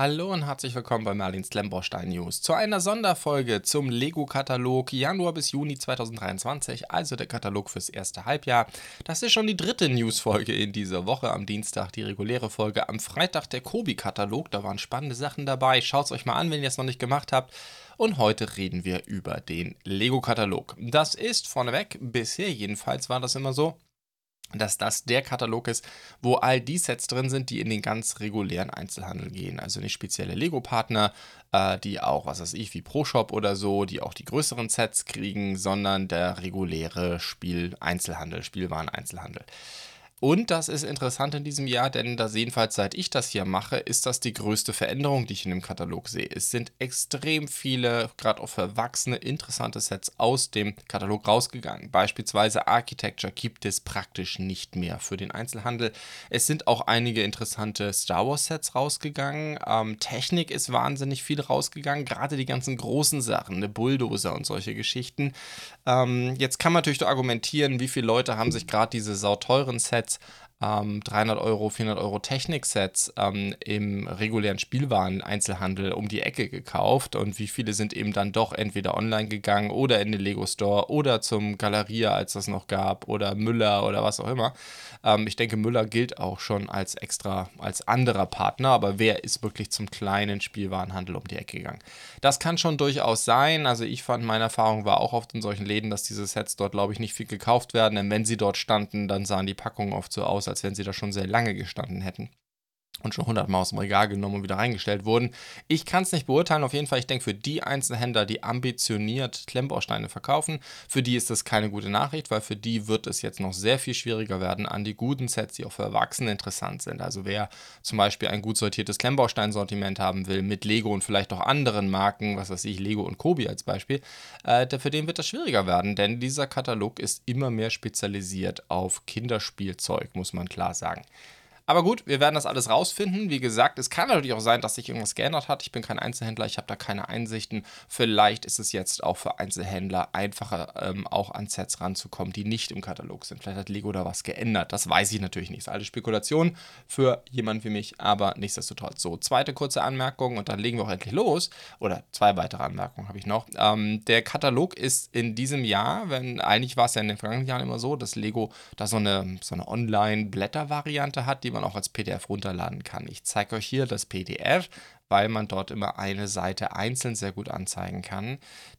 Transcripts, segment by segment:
Hallo und herzlich willkommen bei Merlins Klemmbaustein News zu einer Sonderfolge zum Lego-Katalog Januar bis Juni 2023, also der Katalog fürs erste Halbjahr. Das ist schon die dritte News-Folge in dieser Woche. Am Dienstag die reguläre Folge, am Freitag der Kobi-Katalog. Da waren spannende Sachen dabei. Schaut es euch mal an, wenn ihr es noch nicht gemacht habt. Und heute reden wir über den Lego-Katalog. Das ist vorneweg, bisher jedenfalls war das immer so, dass das der Katalog ist, wo all die Sets drin sind, die in den ganz regulären Einzelhandel gehen. Also nicht spezielle Lego-Partner, äh, die auch, was weiß ich, wie ProShop oder so, die auch die größeren Sets kriegen, sondern der reguläre Spiel-Einzelhandel, Spielwaren-Einzelhandel. Und das ist interessant in diesem Jahr, denn das jedenfalls seit ich das hier mache, ist das die größte Veränderung, die ich in dem Katalog sehe. Es sind extrem viele, gerade auch für Erwachsene, interessante Sets aus dem Katalog rausgegangen. Beispielsweise Architecture gibt es praktisch nicht mehr für den Einzelhandel. Es sind auch einige interessante Star Wars Sets rausgegangen. Ähm, Technik ist wahnsinnig viel rausgegangen, gerade die ganzen großen Sachen, eine Bulldozer und solche Geschichten. Ähm, jetzt kann man natürlich argumentieren, wie viele Leute haben sich gerade diese sauteuren Sets Sets, ähm, 300 Euro, 400 Euro Technik-Sets ähm, im regulären Spielwaren-Einzelhandel um die Ecke gekauft und wie viele sind eben dann doch entweder online gegangen oder in den Lego Store oder zum Galeria, als das noch gab, oder Müller oder was auch immer. Ähm, ich denke, Müller gilt auch schon als extra, als anderer Partner, aber wer ist wirklich zum kleinen Spielwarenhandel um die Ecke gegangen? Das kann schon durchaus sein. Also ich fand, meine Erfahrung war auch oft in solchen Läden, dass diese Sets dort, glaube ich, nicht viel gekauft werden, denn wenn sie dort standen, dann sahen die Packungen oft so aus, als wenn sie da schon sehr lange gestanden hätten und schon 100 Mal aus dem Regal genommen und wieder reingestellt wurden. Ich kann es nicht beurteilen. Auf jeden Fall, ich denke, für die Einzelhändler, die ambitioniert Klemmbausteine verkaufen, für die ist das keine gute Nachricht, weil für die wird es jetzt noch sehr viel schwieriger werden an die guten Sets, die auch für Erwachsene interessant sind. Also wer zum Beispiel ein gut sortiertes Klemmbausteinsortiment haben will mit Lego und vielleicht auch anderen Marken, was weiß ich, Lego und Kobi als Beispiel, äh, für den wird das schwieriger werden, denn dieser Katalog ist immer mehr spezialisiert auf Kinderspielzeug, muss man klar sagen. Aber gut, wir werden das alles rausfinden. Wie gesagt, es kann natürlich auch sein, dass sich irgendwas geändert hat. Ich bin kein Einzelhändler, ich habe da keine Einsichten. Vielleicht ist es jetzt auch für Einzelhändler einfacher, ähm, auch an Sets ranzukommen, die nicht im Katalog sind. Vielleicht hat Lego da was geändert. Das weiß ich natürlich nicht. Das ist alles Spekulation für jemanden wie mich, aber nichtsdestotrotz. So, zweite kurze Anmerkung und dann legen wir auch endlich los. Oder zwei weitere Anmerkungen habe ich noch. Ähm, der Katalog ist in diesem Jahr, wenn eigentlich war es ja in den vergangenen Jahren immer so, dass Lego da so eine, so eine Online-Blätter-Variante hat, die man man auch als PDF runterladen kann. Ich zeige euch hier das PDF, weil man dort immer eine Seite einzeln sehr gut anzeigen kann.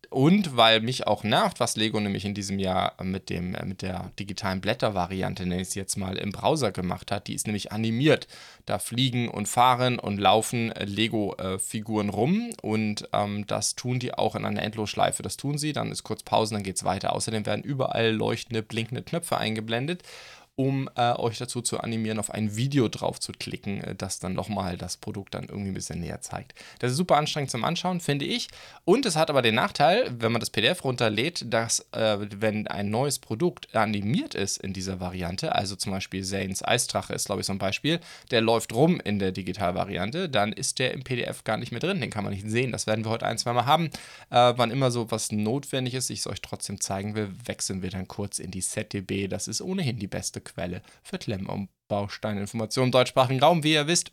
Und weil mich auch nervt, was Lego nämlich in diesem Jahr mit, dem, mit der digitalen Blättervariante, nenne ich es jetzt mal, im Browser gemacht hat. Die ist nämlich animiert. Da fliegen und fahren und laufen Lego-Figuren rum und ähm, das tun die auch in einer Endlosschleife. Das tun sie, dann ist kurz Pause, dann geht es weiter. Außerdem werden überall leuchtende, blinkende Knöpfe eingeblendet um äh, euch dazu zu animieren, auf ein Video drauf zu klicken, äh, das dann nochmal das Produkt dann irgendwie ein bisschen näher zeigt. Das ist super anstrengend zum Anschauen, finde ich. Und es hat aber den Nachteil, wenn man das PDF runterlädt, dass äh, wenn ein neues Produkt animiert ist in dieser Variante, also zum Beispiel Zanes Eisdrache ist, glaube ich, so ein Beispiel, der läuft rum in der Digitalvariante, dann ist der im PDF gar nicht mehr drin. Den kann man nicht sehen. Das werden wir heute ein, zwei Mal haben. Äh, wann immer so was notwendig ist, ich es euch trotzdem zeigen will, wechseln wir dann kurz in die ZDB. Das ist ohnehin die beste Quelle für Klemmbau-Bausteininformationen im deutschsprachigen Raum, wie ihr wisst.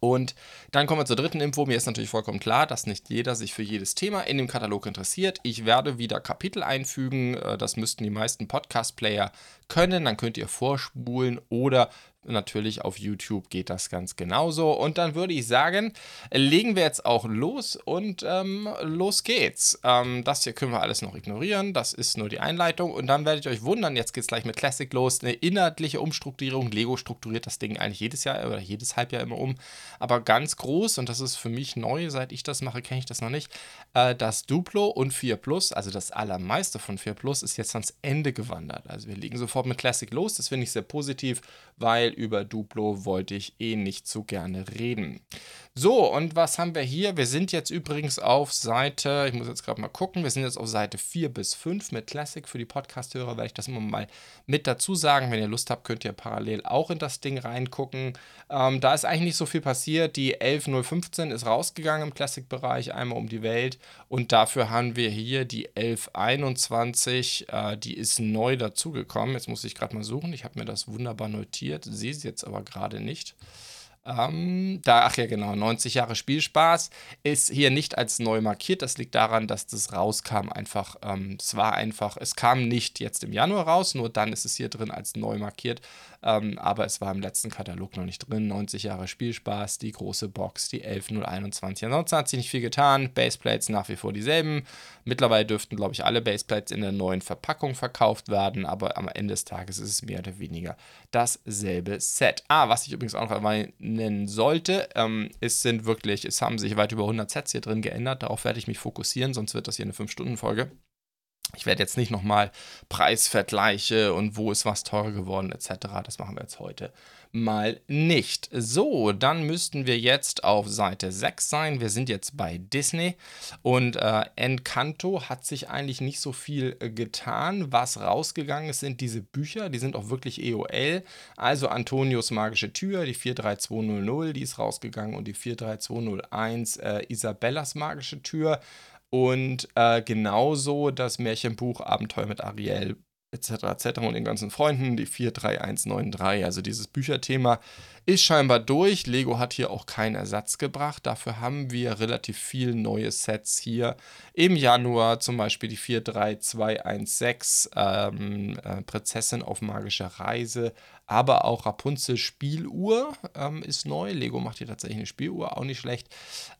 Und dann kommen wir zur dritten Info. Mir ist natürlich vollkommen klar, dass nicht jeder sich für jedes Thema in dem Katalog interessiert. Ich werde wieder Kapitel einfügen. Äh, das müssten die meisten Podcast-Player können. Dann könnt ihr vorspulen oder Natürlich auf YouTube geht das ganz genauso. Und dann würde ich sagen, legen wir jetzt auch los und ähm, los geht's. Ähm, das hier können wir alles noch ignorieren. Das ist nur die Einleitung. Und dann werdet ihr euch wundern, jetzt geht's gleich mit Classic los. Eine inhaltliche Umstrukturierung. Lego strukturiert das Ding eigentlich jedes Jahr oder jedes Halbjahr immer um. Aber ganz groß, und das ist für mich neu, seit ich das mache, kenne ich das noch nicht. Äh, das Duplo und 4 Plus, also das allermeiste von 4 Plus, ist jetzt ans Ende gewandert. Also wir legen sofort mit Classic los. Das finde ich sehr positiv, weil über Duplo wollte ich eh nicht so gerne reden. So, und was haben wir hier? Wir sind jetzt übrigens auf Seite, ich muss jetzt gerade mal gucken, wir sind jetzt auf Seite 4 bis 5 mit Classic. Für die Podcast-Hörer werde ich das immer mal mit dazu sagen. Wenn ihr Lust habt, könnt ihr parallel auch in das Ding reingucken. Ähm, da ist eigentlich nicht so viel passiert. Die 11015 ist rausgegangen im Classic-Bereich, einmal um die Welt. Und dafür haben wir hier die 1121, äh, die ist neu dazugekommen. Jetzt muss ich gerade mal suchen. Ich habe mir das wunderbar notiert, sehe sie jetzt aber gerade nicht. Ähm, da, ach ja, genau, 90 Jahre Spielspaß ist hier nicht als neu markiert. Das liegt daran, dass das rauskam einfach. Ähm, es war einfach, es kam nicht jetzt im Januar raus, nur dann ist es hier drin als neu markiert. Ähm, aber es war im letzten Katalog noch nicht drin. 90 Jahre Spielspaß, die große Box, die 11021. Ansonsten hat sich nicht viel getan. Baseplates nach wie vor dieselben. Mittlerweile dürften, glaube ich, alle Baseplates in der neuen Verpackung verkauft werden, aber am Ende des Tages ist es mehr oder weniger dasselbe Set. Ah, was ich übrigens auch noch erwähnen sollte, ähm, es sind wirklich, es haben sich weit über 100 Sets hier drin geändert. Darauf werde ich mich fokussieren, sonst wird das hier eine 5-Stunden-Folge. Ich werde jetzt nicht nochmal Preisvergleiche und wo ist was teurer geworden etc. Das machen wir jetzt heute mal nicht. So, dann müssten wir jetzt auf Seite 6 sein. Wir sind jetzt bei Disney und äh, Encanto hat sich eigentlich nicht so viel äh, getan. Was rausgegangen ist, sind diese Bücher, die sind auch wirklich EOL. Also Antonios magische Tür, die 43200, die ist rausgegangen und die 43201 äh, Isabellas magische Tür. Und äh, genauso das Märchenbuch Abenteuer mit Ariel etc. etc. und den ganzen Freunden, die 43193. Also dieses Bücherthema ist scheinbar durch. Lego hat hier auch keinen Ersatz gebracht. Dafür haben wir relativ viel neue Sets hier. Im Januar zum Beispiel die 43216 ähm, äh, Prinzessin auf magischer Reise. Aber auch Rapunzel Spieluhr ähm, ist neu. Lego macht hier tatsächlich eine Spieluhr, auch nicht schlecht.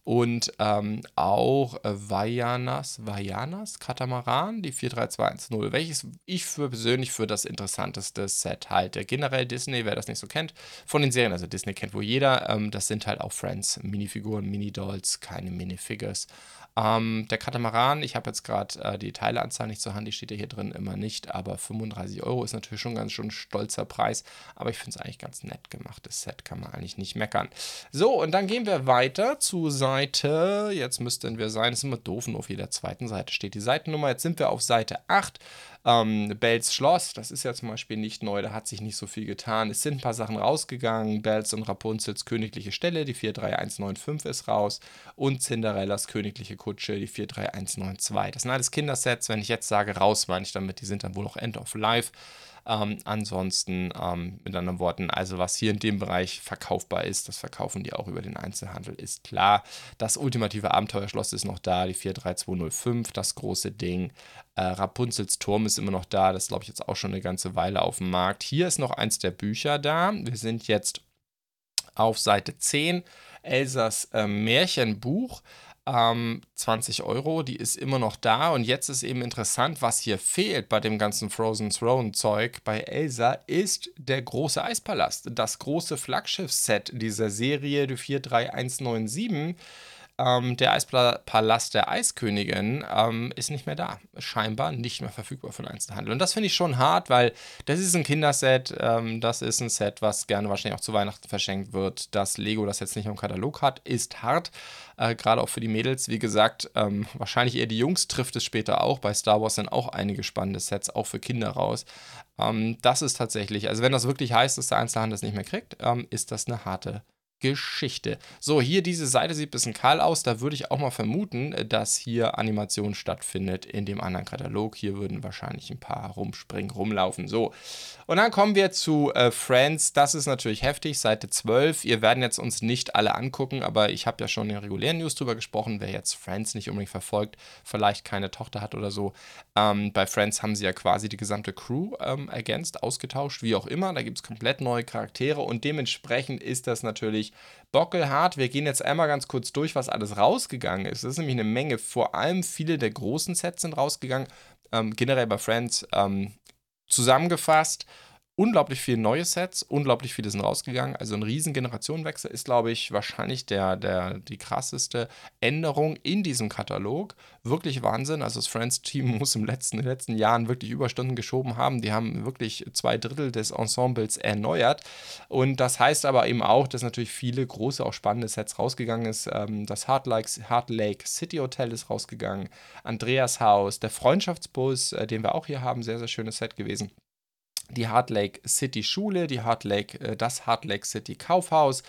Und ähm, auch äh, Vajanas, Vajanas Katamaran, die 43210, welches ich für persönlich für das interessanteste Set halte. Generell Disney, wer das nicht so kennt, von den Serien, also Disney kennt wohl jeder, ähm, das sind halt auch Friends, Minifiguren, Mini-Dolls, keine Minifigures. Ähm, der Katamaran, ich habe jetzt gerade äh, die Teileanzahl nicht zur Hand, die steht ja hier drin immer nicht, aber 35 Euro ist natürlich schon ganz schön stolzer Preis, aber ich finde es eigentlich ganz nett gemacht. Das Set kann man eigentlich nicht meckern. So, und dann gehen wir weiter zu Seite, jetzt müssten wir sein, das ist immer doof, nur auf jeder zweiten Seite steht die Seitennummer. Jetzt sind wir auf Seite 8. Ähm, Bells Schloss, das ist ja zum Beispiel nicht neu, da hat sich nicht so viel getan. Es sind ein paar Sachen rausgegangen. Bells und Rapunzels königliche Stelle, die 43195 ist raus. Und Cinderellas königliche Kutsche, die 43192. Das sind alles Kindersets. Wenn ich jetzt sage raus, meine ich damit, die sind dann wohl noch End of Life. Ähm, ansonsten, ähm, mit anderen Worten, also was hier in dem Bereich verkaufbar ist, das verkaufen die auch über den Einzelhandel, ist klar. Das ultimative Abenteuerschloss ist noch da, die 43205, das große Ding. Äh, Rapunzels Turm ist immer noch da, das glaube ich jetzt auch schon eine ganze Weile auf dem Markt. Hier ist noch eins der Bücher da. Wir sind jetzt auf Seite 10, Elsas äh, Märchenbuch ähm, 20 Euro, die ist immer noch da. Und jetzt ist eben interessant, was hier fehlt bei dem ganzen Frozen Throne Zeug bei Elsa, ist der große Eispalast. Das große Flaggschiff-Set dieser Serie, die 43197 ähm, der Eispalast der Eiskönigin ähm, ist nicht mehr da. Scheinbar nicht mehr verfügbar für den Einzelhandel. Und das finde ich schon hart, weil das ist ein Kinderset. Ähm, das ist ein Set, was gerne wahrscheinlich auch zu Weihnachten verschenkt wird. Dass Lego das jetzt nicht im Katalog hat, ist hart. Äh, Gerade auch für die Mädels. Wie gesagt, ähm, wahrscheinlich eher die Jungs trifft es später auch. Bei Star Wars sind auch einige spannende Sets, auch für Kinder raus. Ähm, das ist tatsächlich, also wenn das wirklich heißt, dass der Einzelhandel es nicht mehr kriegt, ähm, ist das eine harte Geschichte. So, hier diese Seite sieht ein bisschen kahl aus. Da würde ich auch mal vermuten, dass hier Animation stattfindet in dem anderen Katalog. Hier würden wahrscheinlich ein paar rumspringen, rumlaufen. So, und dann kommen wir zu äh, Friends. Das ist natürlich heftig, Seite 12. Ihr werden jetzt uns nicht alle angucken, aber ich habe ja schon in den regulären News drüber gesprochen. Wer jetzt Friends nicht unbedingt verfolgt, vielleicht keine Tochter hat oder so. Ähm, bei Friends haben sie ja quasi die gesamte Crew ähm, ergänzt, ausgetauscht, wie auch immer. Da gibt es komplett neue Charaktere und dementsprechend ist das natürlich bockelhart. Wir gehen jetzt einmal ganz kurz durch, was alles rausgegangen ist. Das ist nämlich eine Menge. Vor allem viele der großen Sets sind rausgegangen. Ähm, generell bei Friends ähm, zusammengefasst unglaublich viele neue Sets, unglaublich viele sind rausgegangen. Also ein riesen Generationenwechsel ist, glaube ich, wahrscheinlich der, der, die krasseste Änderung in diesem Katalog. Wirklich Wahnsinn. Also das Friends-Team muss im letzten, in den letzten Jahren wirklich Überstunden geschoben haben. Die haben wirklich zwei Drittel des Ensembles erneuert. Und das heißt aber eben auch, dass natürlich viele große, auch spannende Sets rausgegangen ist. Ähm, das Heart Lake, Heart Lake City Hotel ist rausgegangen. Andreas Haus, der Freundschaftsbus, äh, den wir auch hier haben, sehr, sehr schönes Set gewesen die Heart Lake City Schule, die Heart Lake, äh, das Heart Lake City Kaufhaus,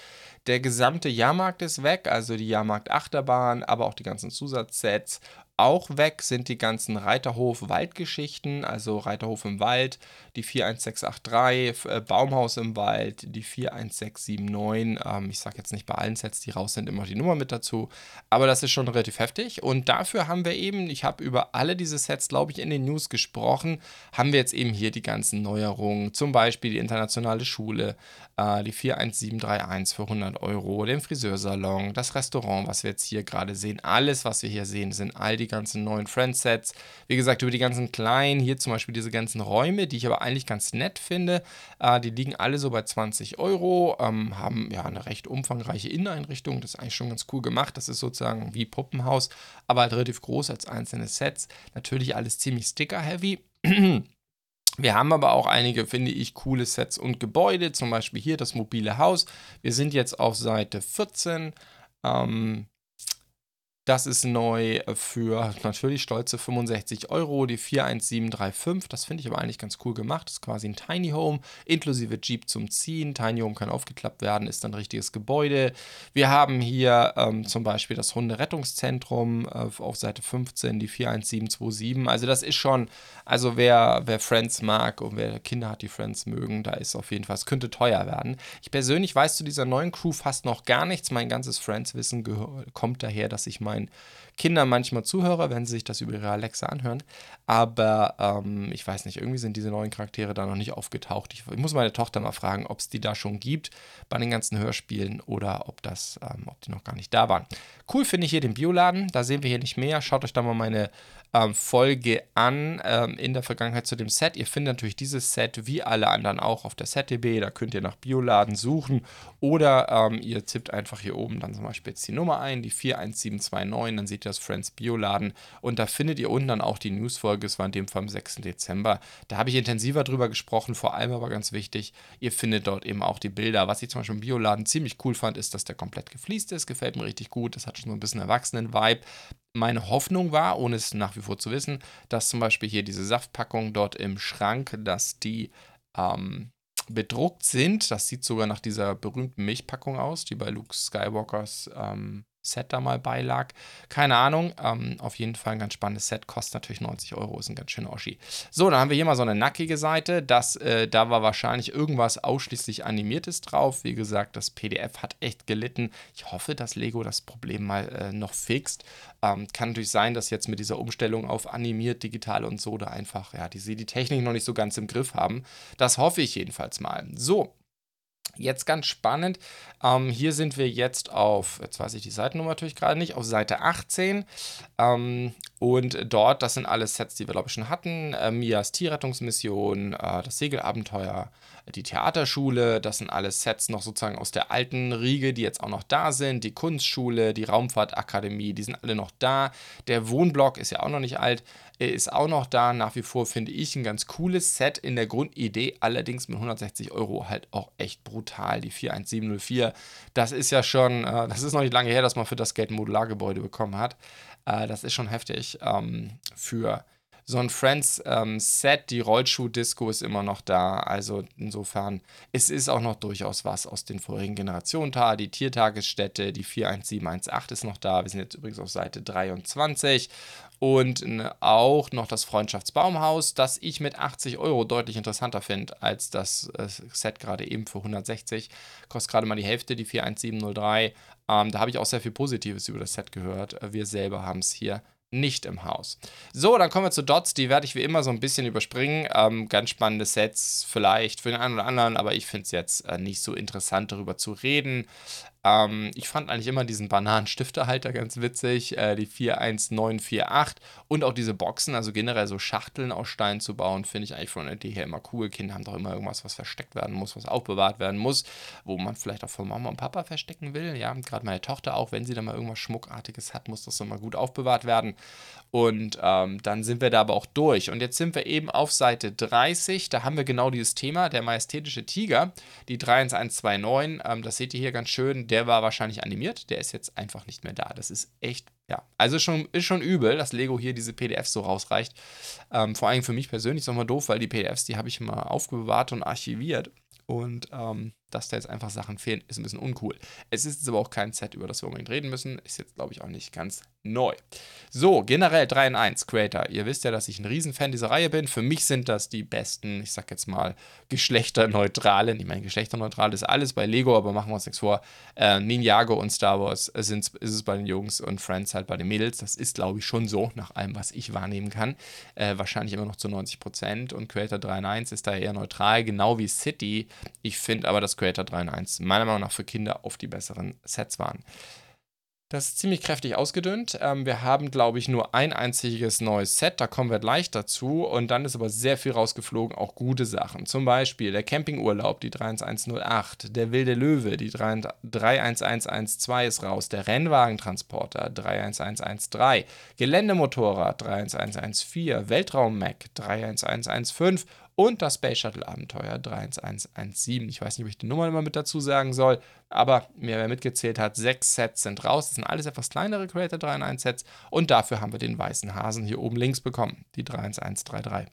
Der gesamte Jahrmarkt ist weg, also die Jahrmarkt-Achterbahn, aber auch die ganzen Zusatzsets. Auch weg sind die ganzen Reiterhof-Waldgeschichten, also Reiterhof im Wald, die 41683, äh, Baumhaus im Wald, die 41679. Ähm, ich sage jetzt nicht bei allen Sets, die raus sind, immer die Nummer mit dazu. Aber das ist schon relativ heftig. Und dafür haben wir eben, ich habe über alle diese Sets, glaube ich, in den News gesprochen, haben wir jetzt eben hier die ganzen Neuerungen. Zum Beispiel die internationale Schule, äh, die 41731 für 100 Euro, den Friseursalon, das Restaurant, was wir jetzt hier gerade sehen. Alles, was wir hier sehen, sind all die ganzen neuen Friendsets. Wie gesagt, über die ganzen kleinen, hier zum Beispiel diese ganzen Räume, die ich aber eigentlich ganz nett finde. Äh, die liegen alle so bei 20 Euro, ähm, haben ja eine recht umfangreiche Inneneinrichtung. Das ist eigentlich schon ganz cool gemacht. Das ist sozusagen wie Puppenhaus, aber halt relativ groß als einzelne Sets. Natürlich alles ziemlich sticker-heavy. Wir haben aber auch einige, finde ich, coole Sets und Gebäude, zum Beispiel hier das mobile Haus. Wir sind jetzt auf Seite 14. Ähm, das ist neu für natürlich stolze 65 Euro, die 41735. Das finde ich aber eigentlich ganz cool gemacht. Das ist quasi ein Tiny Home, inklusive Jeep zum Ziehen. Tiny Home kann aufgeklappt werden, ist ein richtiges Gebäude. Wir haben hier ähm, zum Beispiel das Hunderettungszentrum äh, auf Seite 15, die 41727. Also das ist schon, also wer, wer Friends mag und wer Kinder hat, die Friends mögen, da ist auf jeden Fall, es könnte teuer werden. Ich persönlich weiß zu dieser neuen Crew fast noch gar nichts. Mein ganzes Friends-Wissen kommt daher, dass ich mal meinen Kindern manchmal zuhöre, wenn sie sich das über ihre Alexa anhören. Aber ähm, ich weiß nicht, irgendwie sind diese neuen Charaktere da noch nicht aufgetaucht. Ich, ich muss meine Tochter mal fragen, ob es die da schon gibt bei den ganzen Hörspielen oder ob das, ähm, ob die noch gar nicht da waren. Cool finde ich hier den Bioladen. Da sehen wir hier nicht mehr. Schaut euch da mal meine ähm, Folge an ähm, in der Vergangenheit zu dem Set. Ihr findet natürlich dieses Set wie alle anderen auch auf der SetDB. Da könnt ihr nach Bioladen suchen oder ähm, ihr tippt einfach hier oben dann zum Beispiel jetzt die Nummer ein, die 41729. Dann seht ihr das Friends Bioladen und da findet ihr unten dann auch die Newsfolge. Es war in dem Fall am 6. Dezember. Da habe ich intensiver drüber gesprochen. Vor allem aber ganz wichtig, ihr findet dort eben auch die Bilder. Was ich zum Beispiel im Bioladen ziemlich cool fand, ist, dass der komplett gefliest ist. Gefällt mir richtig gut. Das hat schon so ein bisschen Erwachsenen-Vibe meine Hoffnung war, ohne es nach wie vor zu wissen, dass zum Beispiel hier diese Saftpackungen dort im Schrank, dass die ähm, bedruckt sind. Das sieht sogar nach dieser berühmten Milchpackung aus, die bei Luke Skywalkers ähm, Set da mal beilag. Keine Ahnung. Ähm, auf jeden Fall ein ganz spannendes Set. Kostet natürlich 90 Euro. Ist ein ganz schöner Oschi. So, dann haben wir hier mal so eine nackige Seite. Das, äh, da war wahrscheinlich irgendwas ausschließlich animiertes drauf. Wie gesagt, das PDF hat echt gelitten. Ich hoffe, dass Lego das Problem mal äh, noch fixt. Ähm, kann natürlich sein, dass jetzt mit dieser Umstellung auf animiert, digital und so da einfach, ja, die die Technik noch nicht so ganz im Griff haben. Das hoffe ich jedenfalls mal. So, Jetzt ganz spannend, ähm, hier sind wir jetzt auf, jetzt weiß ich die Seitennummer natürlich gerade nicht, auf Seite 18. Ähm, und dort, das sind alle Sets, die wir, glaube ich, schon hatten. Äh, Mias Tierrettungsmission, äh, das Segelabenteuer, die Theaterschule, das sind alle Sets noch sozusagen aus der alten Riege, die jetzt auch noch da sind. Die Kunstschule, die Raumfahrtakademie, die sind alle noch da. Der Wohnblock ist ja auch noch nicht alt, ist auch noch da. Nach wie vor finde ich ein ganz cooles Set in der Grundidee, allerdings mit 160 Euro halt auch echt brutal. Die 41704, das ist ja schon, äh, das ist noch nicht lange her, dass man für das Geld ein Modulargebäude bekommen hat. Äh, das ist schon heftig ähm, für so ein Friends-Set, ähm, die Rollschuh-Disco ist immer noch da. Also insofern, es ist auch noch durchaus was aus den vorigen Generationen da. Die Tiertagesstätte, die 41718 ist noch da. Wir sind jetzt übrigens auf Seite 23. Und auch noch das Freundschaftsbaumhaus, das ich mit 80 Euro deutlich interessanter finde als das äh, Set gerade eben für 160. Kostet gerade mal die Hälfte, die 41703. Ähm, da habe ich auch sehr viel Positives über das Set gehört. Wir selber haben es hier nicht im Haus. So, dann kommen wir zu Dots. Die werde ich wie immer so ein bisschen überspringen. Ähm, ganz spannende Sets vielleicht für den einen oder anderen, aber ich finde es jetzt äh, nicht so interessant, darüber zu reden. Ähm, ich fand eigentlich immer diesen Bananenstiftehalter ganz witzig, äh, die 41948 und auch diese Boxen, also generell so Schachteln aus Stein zu bauen, finde ich eigentlich von der Idee her immer cool. Kinder haben doch immer irgendwas, was versteckt werden muss, was aufbewahrt werden muss, wo man vielleicht auch von Mama und Papa verstecken will. Ja, gerade meine Tochter auch, wenn sie da mal irgendwas Schmuckartiges hat, muss das immer gut aufbewahrt werden. Und ähm, dann sind wir da aber auch durch. Und jetzt sind wir eben auf Seite 30. Da haben wir genau dieses Thema, der majestätische Tiger, die 31129. Ähm, das seht ihr hier ganz schön der war wahrscheinlich animiert, der ist jetzt einfach nicht mehr da. Das ist echt, ja. Also schon, ist schon übel, dass Lego hier diese PDFs so rausreicht. Ähm, vor allem für mich persönlich ist es nochmal doof, weil die PDFs, die habe ich immer aufbewahrt und archiviert. Und ähm, dass da jetzt einfach Sachen fehlen, ist ein bisschen uncool. Es ist jetzt aber auch kein Set, über das wir unbedingt reden müssen. Ist jetzt, glaube ich, auch nicht ganz neu. So, generell 3 in 1 Creator. Ihr wisst ja, dass ich ein Riesenfan dieser Reihe bin. Für mich sind das die besten, ich sag jetzt mal, geschlechterneutralen. Ich meine, geschlechterneutral ist alles bei Lego, aber machen wir uns nichts vor. Äh, Ninjago und Star Wars sind, ist es bei den Jungs und Friends halt bei den Mädels. Das ist, glaube ich, schon so, nach allem, was ich wahrnehmen kann. Äh, wahrscheinlich immer noch zu 90 Prozent. Und Creator 3 in 1 ist da eher neutral, genau wie City. Ich finde aber, dass Creator 3 in 1 meiner Meinung nach für Kinder auf die besseren Sets waren. Das ist ziemlich kräftig ausgedünnt. Ähm, wir haben, glaube ich, nur ein einziges neues Set. Da kommen wir gleich dazu. Und dann ist aber sehr viel rausgeflogen, auch gute Sachen. Zum Beispiel der Campingurlaub, die 31108. Der Wilde Löwe, die 31112 ist raus. Der Rennwagentransporter, 31113. Geländemotorrad, 31114. Weltraum-Mac, 31115 und das Space Shuttle Abenteuer 31117. Ich weiß nicht, ob ich die Nummer immer mit dazu sagen soll, aber mir wer mitgezählt hat, sechs Sets sind raus. Das sind alles etwas kleinere Creator 3 in 1 Sets und dafür haben wir den weißen Hasen hier oben links bekommen, die 31133.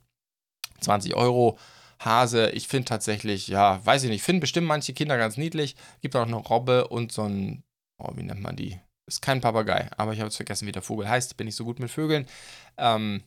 20 Euro. Hase, ich finde tatsächlich, ja, weiß ich nicht, finden bestimmt manche Kinder ganz niedlich. Gibt auch noch Robbe und so ein, oh, wie nennt man die? Ist kein Papagei, aber ich habe jetzt vergessen, wie der Vogel heißt. Bin ich so gut mit Vögeln. Ähm,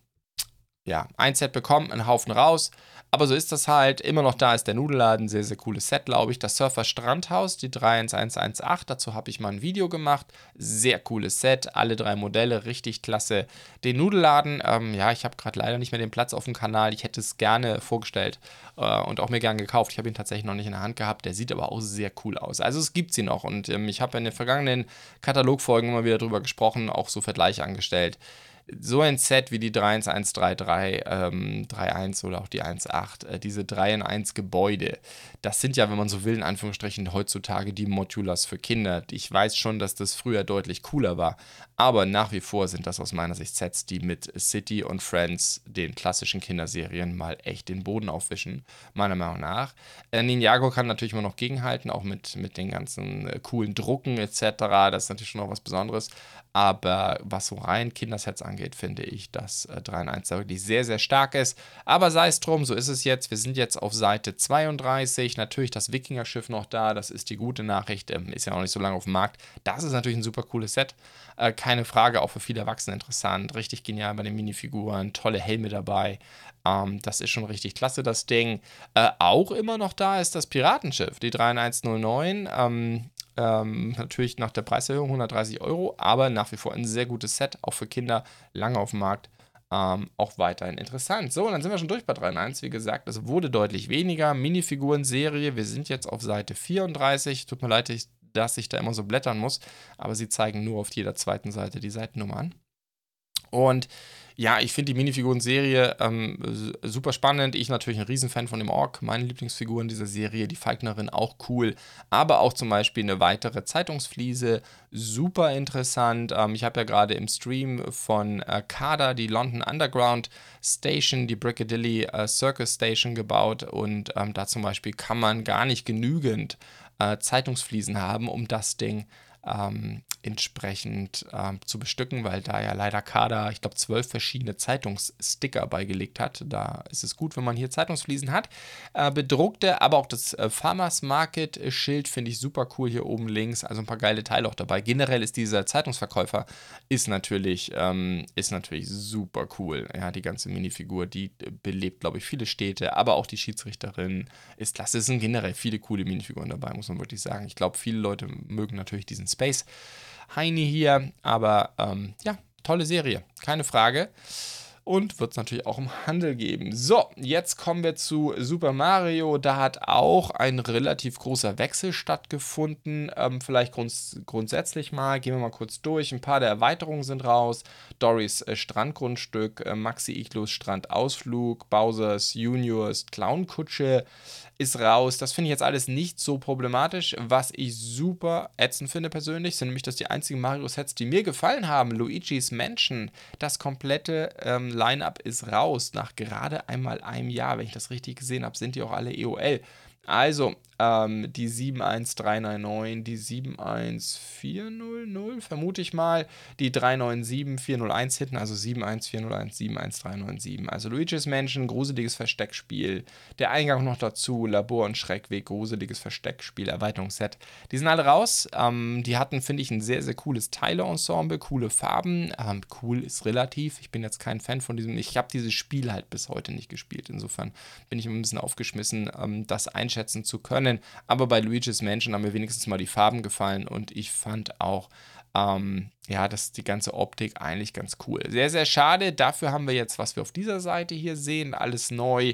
ja, ein Set bekommen, einen Haufen raus. Aber so ist das halt. Immer noch da ist der Nudelladen. Sehr, sehr cooles Set, glaube ich. Das Surfer Strandhaus, die 31118. Dazu habe ich mal ein Video gemacht. Sehr cooles Set. Alle drei Modelle, richtig klasse. Den Nudelladen, ähm, ja, ich habe gerade leider nicht mehr den Platz auf dem Kanal. Ich hätte es gerne vorgestellt äh, und auch mir gern gekauft. Ich habe ihn tatsächlich noch nicht in der Hand gehabt. Der sieht aber auch sehr cool aus. Also es gibt sie noch. Und ähm, ich habe in den vergangenen Katalogfolgen immer wieder drüber gesprochen, auch so Vergleiche angestellt so ein Set wie die 31133, ähm, 31 oder auch die 1.8, äh, diese 3 in 1 Gebäude, das sind ja, wenn man so will, in Anführungsstrichen heutzutage die Modulars für Kinder. Ich weiß schon, dass das früher deutlich cooler war, aber nach wie vor sind das aus meiner Sicht Sets, die mit City und Friends, den klassischen Kinderserien, mal echt den Boden aufwischen, meiner Meinung nach. Äh, Ninjago kann natürlich immer noch gegenhalten, auch mit, mit den ganzen äh, coolen Drucken etc. Das ist natürlich schon noch was Besonderes. Aber was so rein Kindersets angeht, finde ich, dass äh, 3 in 1 da wirklich sehr, sehr stark ist. Aber sei es drum, so ist es jetzt. Wir sind jetzt auf Seite 32. Natürlich das Wikinger-Schiff noch da. Das ist die gute Nachricht. Ähm, ist ja noch nicht so lange auf dem Markt. Das ist natürlich ein super cooles Set. Äh, keine Frage, auch für viele Erwachsene interessant. Richtig genial bei den Minifiguren. Tolle Helme dabei. Ähm, das ist schon richtig klasse, das Ding. Äh, auch immer noch da ist das Piratenschiff, die 3109. Ähm, ähm, natürlich nach der Preiserhöhung 130 Euro, aber nach wie vor ein sehr gutes Set, auch für Kinder, lange auf dem Markt. Ähm, auch weiterhin interessant. So, und dann sind wir schon durch bei 3 in 1. Wie gesagt, es wurde deutlich weniger. Minifiguren-Serie, wir sind jetzt auf Seite 34. Tut mir leid, dass ich da immer so blättern muss, aber sie zeigen nur auf jeder zweiten Seite die Seitennummer an. Und ja, ich finde die Minifiguren-Serie ähm, super spannend. Ich natürlich ein Riesenfan von dem Ork. Meine Lieblingsfiguren dieser Serie, die Falknerin auch cool. Aber auch zum Beispiel eine weitere Zeitungsfliese, super interessant. Ähm, ich habe ja gerade im Stream von äh, Kada die London Underground Station, die Brickadilly äh, Circus Station gebaut. Und ähm, da zum Beispiel kann man gar nicht genügend äh, Zeitungsfliesen haben, um das Ding ähm, entsprechend ähm, zu bestücken, weil da ja leider Kader, ich glaube, zwölf verschiedene Zeitungssticker beigelegt hat. Da ist es gut, wenn man hier Zeitungsfliesen hat. Äh, bedruckte, aber auch das äh, Farmers Market Schild finde ich super cool hier oben links. Also ein paar geile Teile auch dabei. Generell ist dieser Zeitungsverkäufer ist natürlich, ähm, ist natürlich super cool. Ja, die ganze Minifigur, die belebt, glaube ich, viele Städte, aber auch die Schiedsrichterin ist klasse. Es sind generell viele coole Minifiguren dabei, muss man wirklich sagen. Ich glaube, viele Leute mögen natürlich diesen Space Heini hier, aber ähm, ja, tolle Serie, keine Frage. Und wird es natürlich auch im Handel geben. So, jetzt kommen wir zu Super Mario. Da hat auch ein relativ großer Wechsel stattgefunden. Ähm, vielleicht grunds grundsätzlich mal, gehen wir mal kurz durch. Ein paar der Erweiterungen sind raus. Doris äh, Strandgrundstück, äh, Maxi Iglos Strandausflug, Bowsers Juniors Clownkutsche ist raus. Das finde ich jetzt alles nicht so problematisch. Was ich super ätzend finde persönlich, sind nämlich dass die einzigen Mario-Sets, die mir gefallen haben. Luigi's Mansion, das komplette ähm, Line-Up ist raus. Nach gerade einmal einem Jahr, wenn ich das richtig gesehen habe, sind die auch alle EOL. Also, ähm, die 71399, die 71400, vermute ich mal, die 397401 hinten, also 71401, 71397. Also Luigi's Mansion, gruseliges Versteckspiel. Der Eingang noch dazu, Labor und Schreckweg, gruseliges Versteckspiel, Erweiterungsset. Die sind alle raus. Ähm, die hatten, finde ich, ein sehr, sehr cooles Teile-Ensemble, coole Farben. Ähm, cool ist relativ. Ich bin jetzt kein Fan von diesem. Ich habe dieses Spiel halt bis heute nicht gespielt. Insofern bin ich ein bisschen aufgeschmissen, ähm, das einschätzen zu können können. Aber bei Luigi's Mansion haben mir wenigstens mal die Farben gefallen und ich fand auch, ähm, ja, das die ganze Optik eigentlich ganz cool. Sehr, sehr schade. Dafür haben wir jetzt, was wir auf dieser Seite hier sehen, alles neu.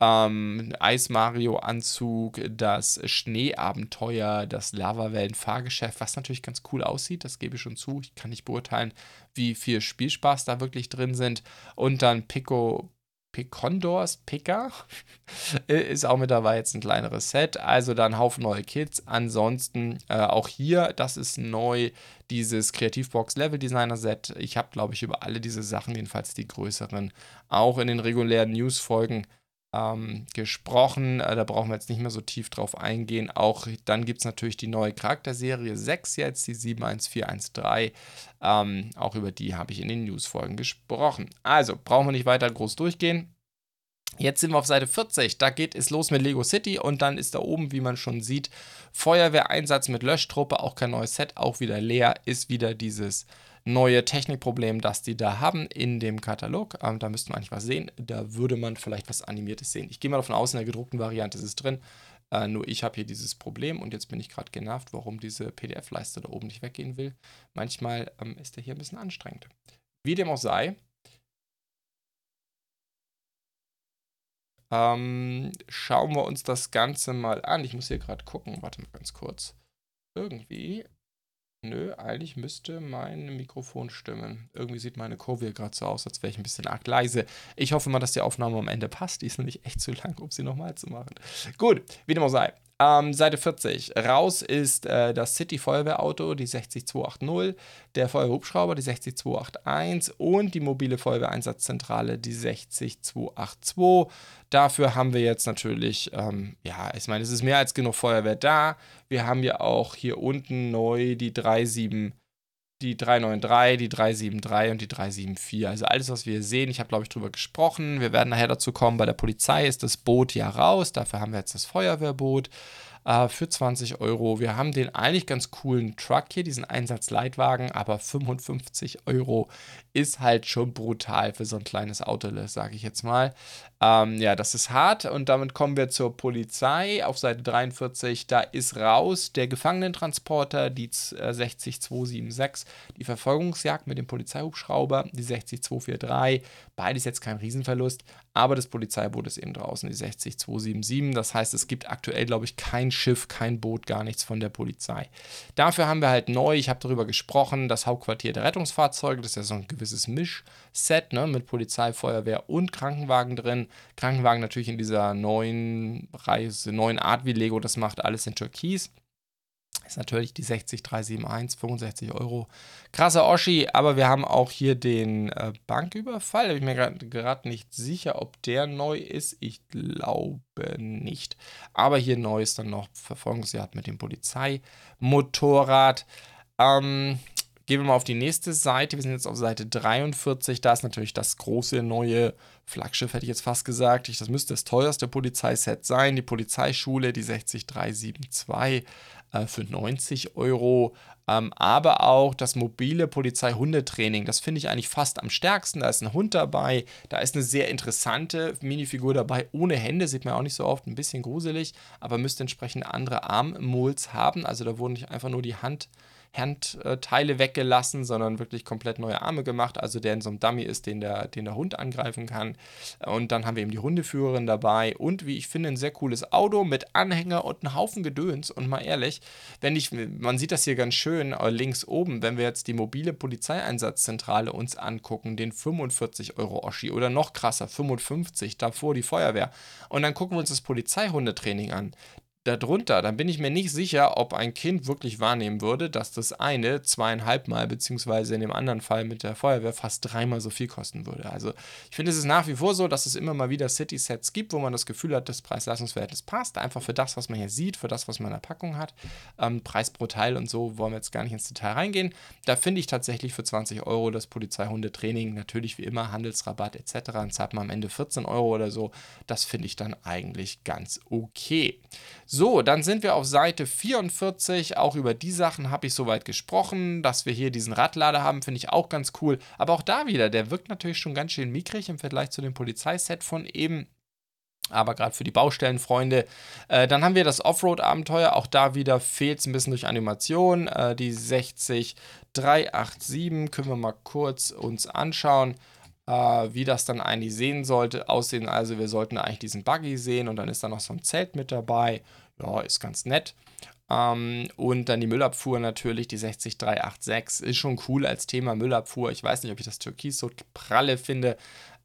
Ähm, Eis Mario Anzug, das Schneeabenteuer, das Lavawellen-Fahrgeschäft, was natürlich ganz cool aussieht, das gebe ich schon zu. Ich kann nicht beurteilen, wie viel Spielspaß da wirklich drin sind. Und dann Pico Picondors Picker ist auch mit dabei, jetzt ein kleineres Set. Also dann Haufen neue Kits. Ansonsten äh, auch hier, das ist neu, dieses Kreativbox Level Designer Set. Ich habe, glaube ich, über alle diese Sachen, jedenfalls die größeren, auch in den regulären News-Folgen ähm, gesprochen. Äh, da brauchen wir jetzt nicht mehr so tief drauf eingehen. Auch dann gibt es natürlich die neue Charakterserie 6 jetzt, die 71413. Ähm, auch über die habe ich in den News-Folgen gesprochen. Also brauchen wir nicht weiter groß durchgehen. Jetzt sind wir auf Seite 40, da geht es los mit Lego City und dann ist da oben, wie man schon sieht, Feuerwehreinsatz mit Löschtruppe, auch kein neues Set, auch wieder leer, ist wieder dieses neue Technikproblem, das die da haben in dem Katalog. Ähm, da müsste man eigentlich was sehen. Da würde man vielleicht was Animiertes sehen. Ich gehe mal davon aus, in der gedruckten Variante ist es drin. Äh, nur ich habe hier dieses Problem und jetzt bin ich gerade genervt, warum diese PDF-Leiste da oben nicht weggehen will. Manchmal ähm, ist der hier ein bisschen anstrengend. Wie dem auch sei, ähm, schauen wir uns das Ganze mal an. Ich muss hier gerade gucken, warte mal ganz kurz. Irgendwie Nö, eigentlich müsste mein Mikrofon stimmen. Irgendwie sieht meine Kurve gerade so aus, als wäre ich ein bisschen arg leise. Ich hoffe mal, dass die Aufnahme am Ende passt. Die ist nämlich echt zu lang, um sie nochmal zu machen. Gut, wie dem auch sei. Ähm, Seite 40. Raus ist äh, das City Feuerwehrauto, die 60280, der Feuerwehrhubschrauber, die 60281 und die mobile Feuerwehreinsatzzentrale, die 60282. Dafür haben wir jetzt natürlich, ähm, ja, ich meine, es ist mehr als genug Feuerwehr da. Wir haben ja auch hier unten neu die 37 die 393, die 373 und die 374. Also alles, was wir hier sehen, ich habe, glaube ich, drüber gesprochen. Wir werden nachher dazu kommen, bei der Polizei ist das Boot ja raus. Dafür haben wir jetzt das Feuerwehrboot äh, für 20 Euro. Wir haben den eigentlich ganz coolen Truck hier, diesen Einsatzleitwagen, aber 55 Euro ist halt schon brutal für so ein kleines Auto, sage ich jetzt mal. Ähm, ja, das ist hart und damit kommen wir zur Polizei auf Seite 43. Da ist raus der Gefangenentransporter, die äh, 60276, die Verfolgungsjagd mit dem Polizeihubschrauber, die 60243. Beides jetzt kein Riesenverlust, aber das Polizeiboot ist eben draußen, die 60277. Das heißt, es gibt aktuell, glaube ich, kein Schiff, kein Boot, gar nichts von der Polizei. Dafür haben wir halt neu, ich habe darüber gesprochen, das Hauptquartier der Rettungsfahrzeuge, das ist ja so ein gewisses Mischset ne, mit Polizei, Feuerwehr und Krankenwagen drin. Krankenwagen natürlich in dieser neuen Reise, neuen Art, wie Lego das macht, alles in Türkis. Ist natürlich die 60371, 65 Euro. Krasser Oschi, aber wir haben auch hier den äh, Banküberfall. Da bin ich mir gerade nicht sicher, ob der neu ist. Ich glaube nicht. Aber hier neu ist dann noch Verfolgungsjagd mit dem Polizeimotorrad. Ähm, Gehen wir mal auf die nächste Seite. Wir sind jetzt auf Seite 43. Da ist natürlich das große neue Flaggschiff, hätte ich jetzt fast gesagt. das müsste das teuerste Polizeiset sein. Die Polizeischule, die 60372 äh, für 90 Euro. Ähm, aber auch das mobile Polizeihundetraining. Das finde ich eigentlich fast am stärksten. Da ist ein Hund dabei. Da ist eine sehr interessante Minifigur dabei. Ohne Hände, sieht man auch nicht so oft. Ein bisschen gruselig, aber müsste entsprechend andere Armmols haben. Also da wurden nicht einfach nur die Hand Handteile weggelassen, sondern wirklich komplett neue Arme gemacht. Also der in so einem Dummy ist, den der, den der Hund angreifen kann. Und dann haben wir eben die Hundeführerin dabei und wie ich finde, ein sehr cooles Auto mit Anhänger und einem Haufen Gedöns. Und mal ehrlich, wenn ich, man sieht das hier ganz schön äh, links oben, wenn wir jetzt die mobile Polizeieinsatzzentrale uns angucken, den 45 Euro Oschi oder noch krasser, 55, davor die Feuerwehr. Und dann gucken wir uns das Polizeihundetraining an darunter, dann bin ich mir nicht sicher, ob ein Kind wirklich wahrnehmen würde, dass das eine zweieinhalb Mal, beziehungsweise in dem anderen Fall mit der Feuerwehr fast dreimal so viel kosten würde. Also ich finde, es ist nach wie vor so, dass es immer mal wieder City-Sets gibt, wo man das Gefühl hat, das Preis-Leistungs-Verhältnis passt, einfach für das, was man hier sieht, für das, was man in der Packung hat. Ähm, Preis pro Teil und so wollen wir jetzt gar nicht ins Detail reingehen. Da finde ich tatsächlich für 20 Euro das Polizeihundetraining, natürlich wie immer Handelsrabatt etc. Dann zahlt man am Ende 14 Euro oder so. Das finde ich dann eigentlich ganz okay. So, dann sind wir auf Seite 44. Auch über die Sachen habe ich soweit gesprochen. Dass wir hier diesen Radlader haben, finde ich auch ganz cool. Aber auch da wieder, der wirkt natürlich schon ganz schön mickrig im Vergleich zu dem Polizeiset von eben aber gerade für die Baustellenfreunde. Äh, dann haben wir das Offroad-Abenteuer. Auch da wieder fehlt es ein bisschen durch Animation. Äh, die 60387 können wir mal kurz uns anschauen äh, wie das dann eigentlich sehen sollte, aussehen. Also wir sollten eigentlich diesen Buggy sehen und dann ist da noch so ein Zelt mit dabei. Ja, ist ganz nett. Ähm, und dann die Müllabfuhr natürlich, die 60386 ist schon cool als Thema Müllabfuhr. Ich weiß nicht, ob ich das Türkis so pralle finde.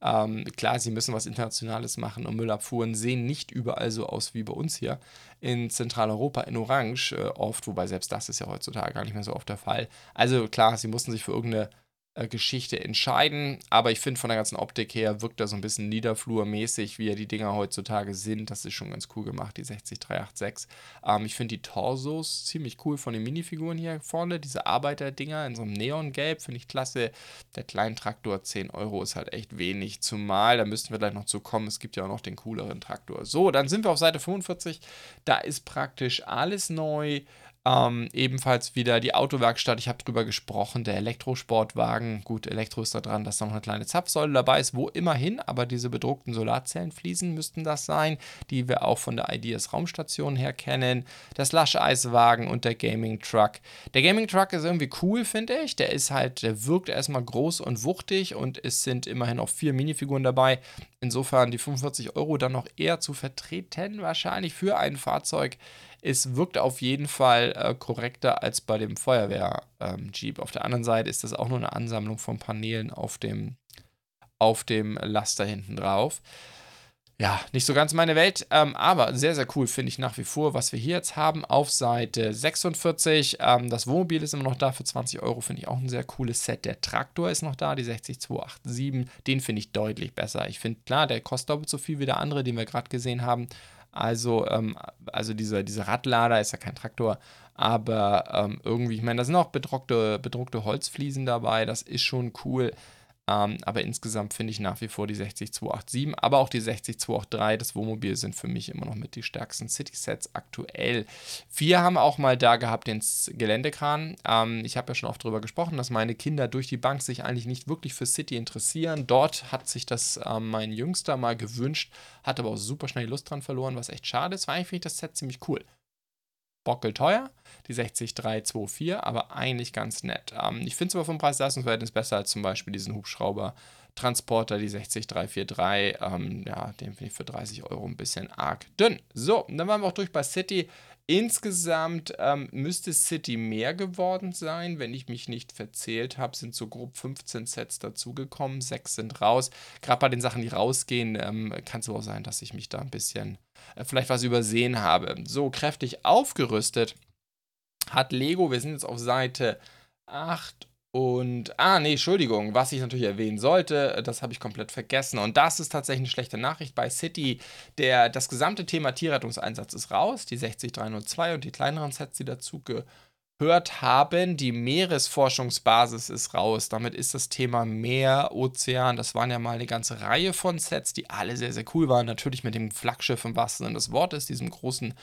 Ähm, klar, sie müssen was Internationales machen und Müllabfuhren sehen nicht überall so aus wie bei uns hier in Zentraleuropa in Orange äh, oft, wobei selbst das ist ja heutzutage gar nicht mehr so oft der Fall. Also klar, sie mussten sich für irgendeine Geschichte entscheiden. Aber ich finde, von der ganzen Optik her wirkt er so ein bisschen niederflurmäßig, wie ja die Dinger heutzutage sind. Das ist schon ganz cool gemacht, die 60386. Ähm, ich finde die Torsos ziemlich cool von den Minifiguren hier vorne. Diese Arbeiterdinger in so einem Neongelb finde ich klasse. Der kleine Traktor 10 Euro ist halt echt wenig. Zumal, da müssten wir gleich noch zu kommen, es gibt ja auch noch den cooleren Traktor. So, dann sind wir auf Seite 45. Da ist praktisch alles neu. Ähm, ebenfalls wieder die Autowerkstatt, ich habe drüber gesprochen, der Elektrosportwagen. Gut, Elektro ist da dran, dass da noch eine kleine Zapfsäule dabei ist, wo immerhin, aber diese bedruckten Solarzellenfliesen müssten das sein, die wir auch von der Ideas Raumstation her kennen. Das Lascheiswagen und der Gaming Truck. Der Gaming Truck ist irgendwie cool, finde ich. Der ist halt, der wirkt erstmal groß und wuchtig und es sind immerhin auch vier Minifiguren dabei. Insofern die 45 Euro dann noch eher zu vertreten, wahrscheinlich für ein Fahrzeug es wirkt auf jeden Fall äh, korrekter als bei dem Feuerwehr-Jeep. Ähm, auf der anderen Seite ist das auch nur eine Ansammlung von Paneelen auf dem, auf dem Laster hinten drauf. Ja, nicht so ganz meine Welt, ähm, aber sehr, sehr cool finde ich nach wie vor, was wir hier jetzt haben auf Seite 46. Ähm, das Wohnmobil ist immer noch da für 20 Euro, finde ich auch ein sehr cooles Set. Der Traktor ist noch da, die 60287, den finde ich deutlich besser. Ich finde, klar, der kostet doppelt so viel wie der andere, den wir gerade gesehen haben, also, ähm, also dieser, dieser Radlader ist ja kein Traktor, aber ähm, irgendwie, ich meine, da sind auch bedruckte, bedruckte Holzfliesen dabei, das ist schon cool. Ähm, aber insgesamt finde ich nach wie vor die 60287, aber auch die 60283, das Wohnmobil, sind für mich immer noch mit die stärksten City-Sets aktuell. Wir haben auch mal da gehabt den Geländekran. Ähm, ich habe ja schon oft darüber gesprochen, dass meine Kinder durch die Bank sich eigentlich nicht wirklich für City interessieren. Dort hat sich das ähm, mein Jüngster mal gewünscht, hat aber auch super schnell Lust dran verloren, was echt schade ist, weil eigentlich finde ich das Set ziemlich cool bockelteuer, die 60324, aber eigentlich ganz nett. Ähm, ich finde es aber vom Preis-Leistungsverhältnis besser als zum Beispiel diesen Hubschrauber Transporter, die 60343. Ähm, ja, den finde ich für 30 Euro ein bisschen arg dünn. So, dann waren wir auch durch bei City. Insgesamt ähm, müsste City mehr geworden sein. Wenn ich mich nicht verzählt habe, sind so grob 15 Sets dazugekommen. Sechs sind raus. Gerade bei den Sachen, die rausgehen, ähm, kann es auch sein, dass ich mich da ein bisschen äh, vielleicht was übersehen habe. So kräftig aufgerüstet hat Lego. Wir sind jetzt auf Seite 8 und, ah, nee, Entschuldigung, was ich natürlich erwähnen sollte, das habe ich komplett vergessen. Und das ist tatsächlich eine schlechte Nachricht bei City. Der, das gesamte Thema Tierrettungseinsatz ist raus, die 60302 und die kleineren Sets, die dazu gehört haben. Die Meeresforschungsbasis ist raus. Damit ist das Thema Meer, Ozean, das waren ja mal eine ganze Reihe von Sets, die alle sehr, sehr cool waren. Natürlich mit dem Flaggschiff im wahrsten Sinne des Wortes, diesem großen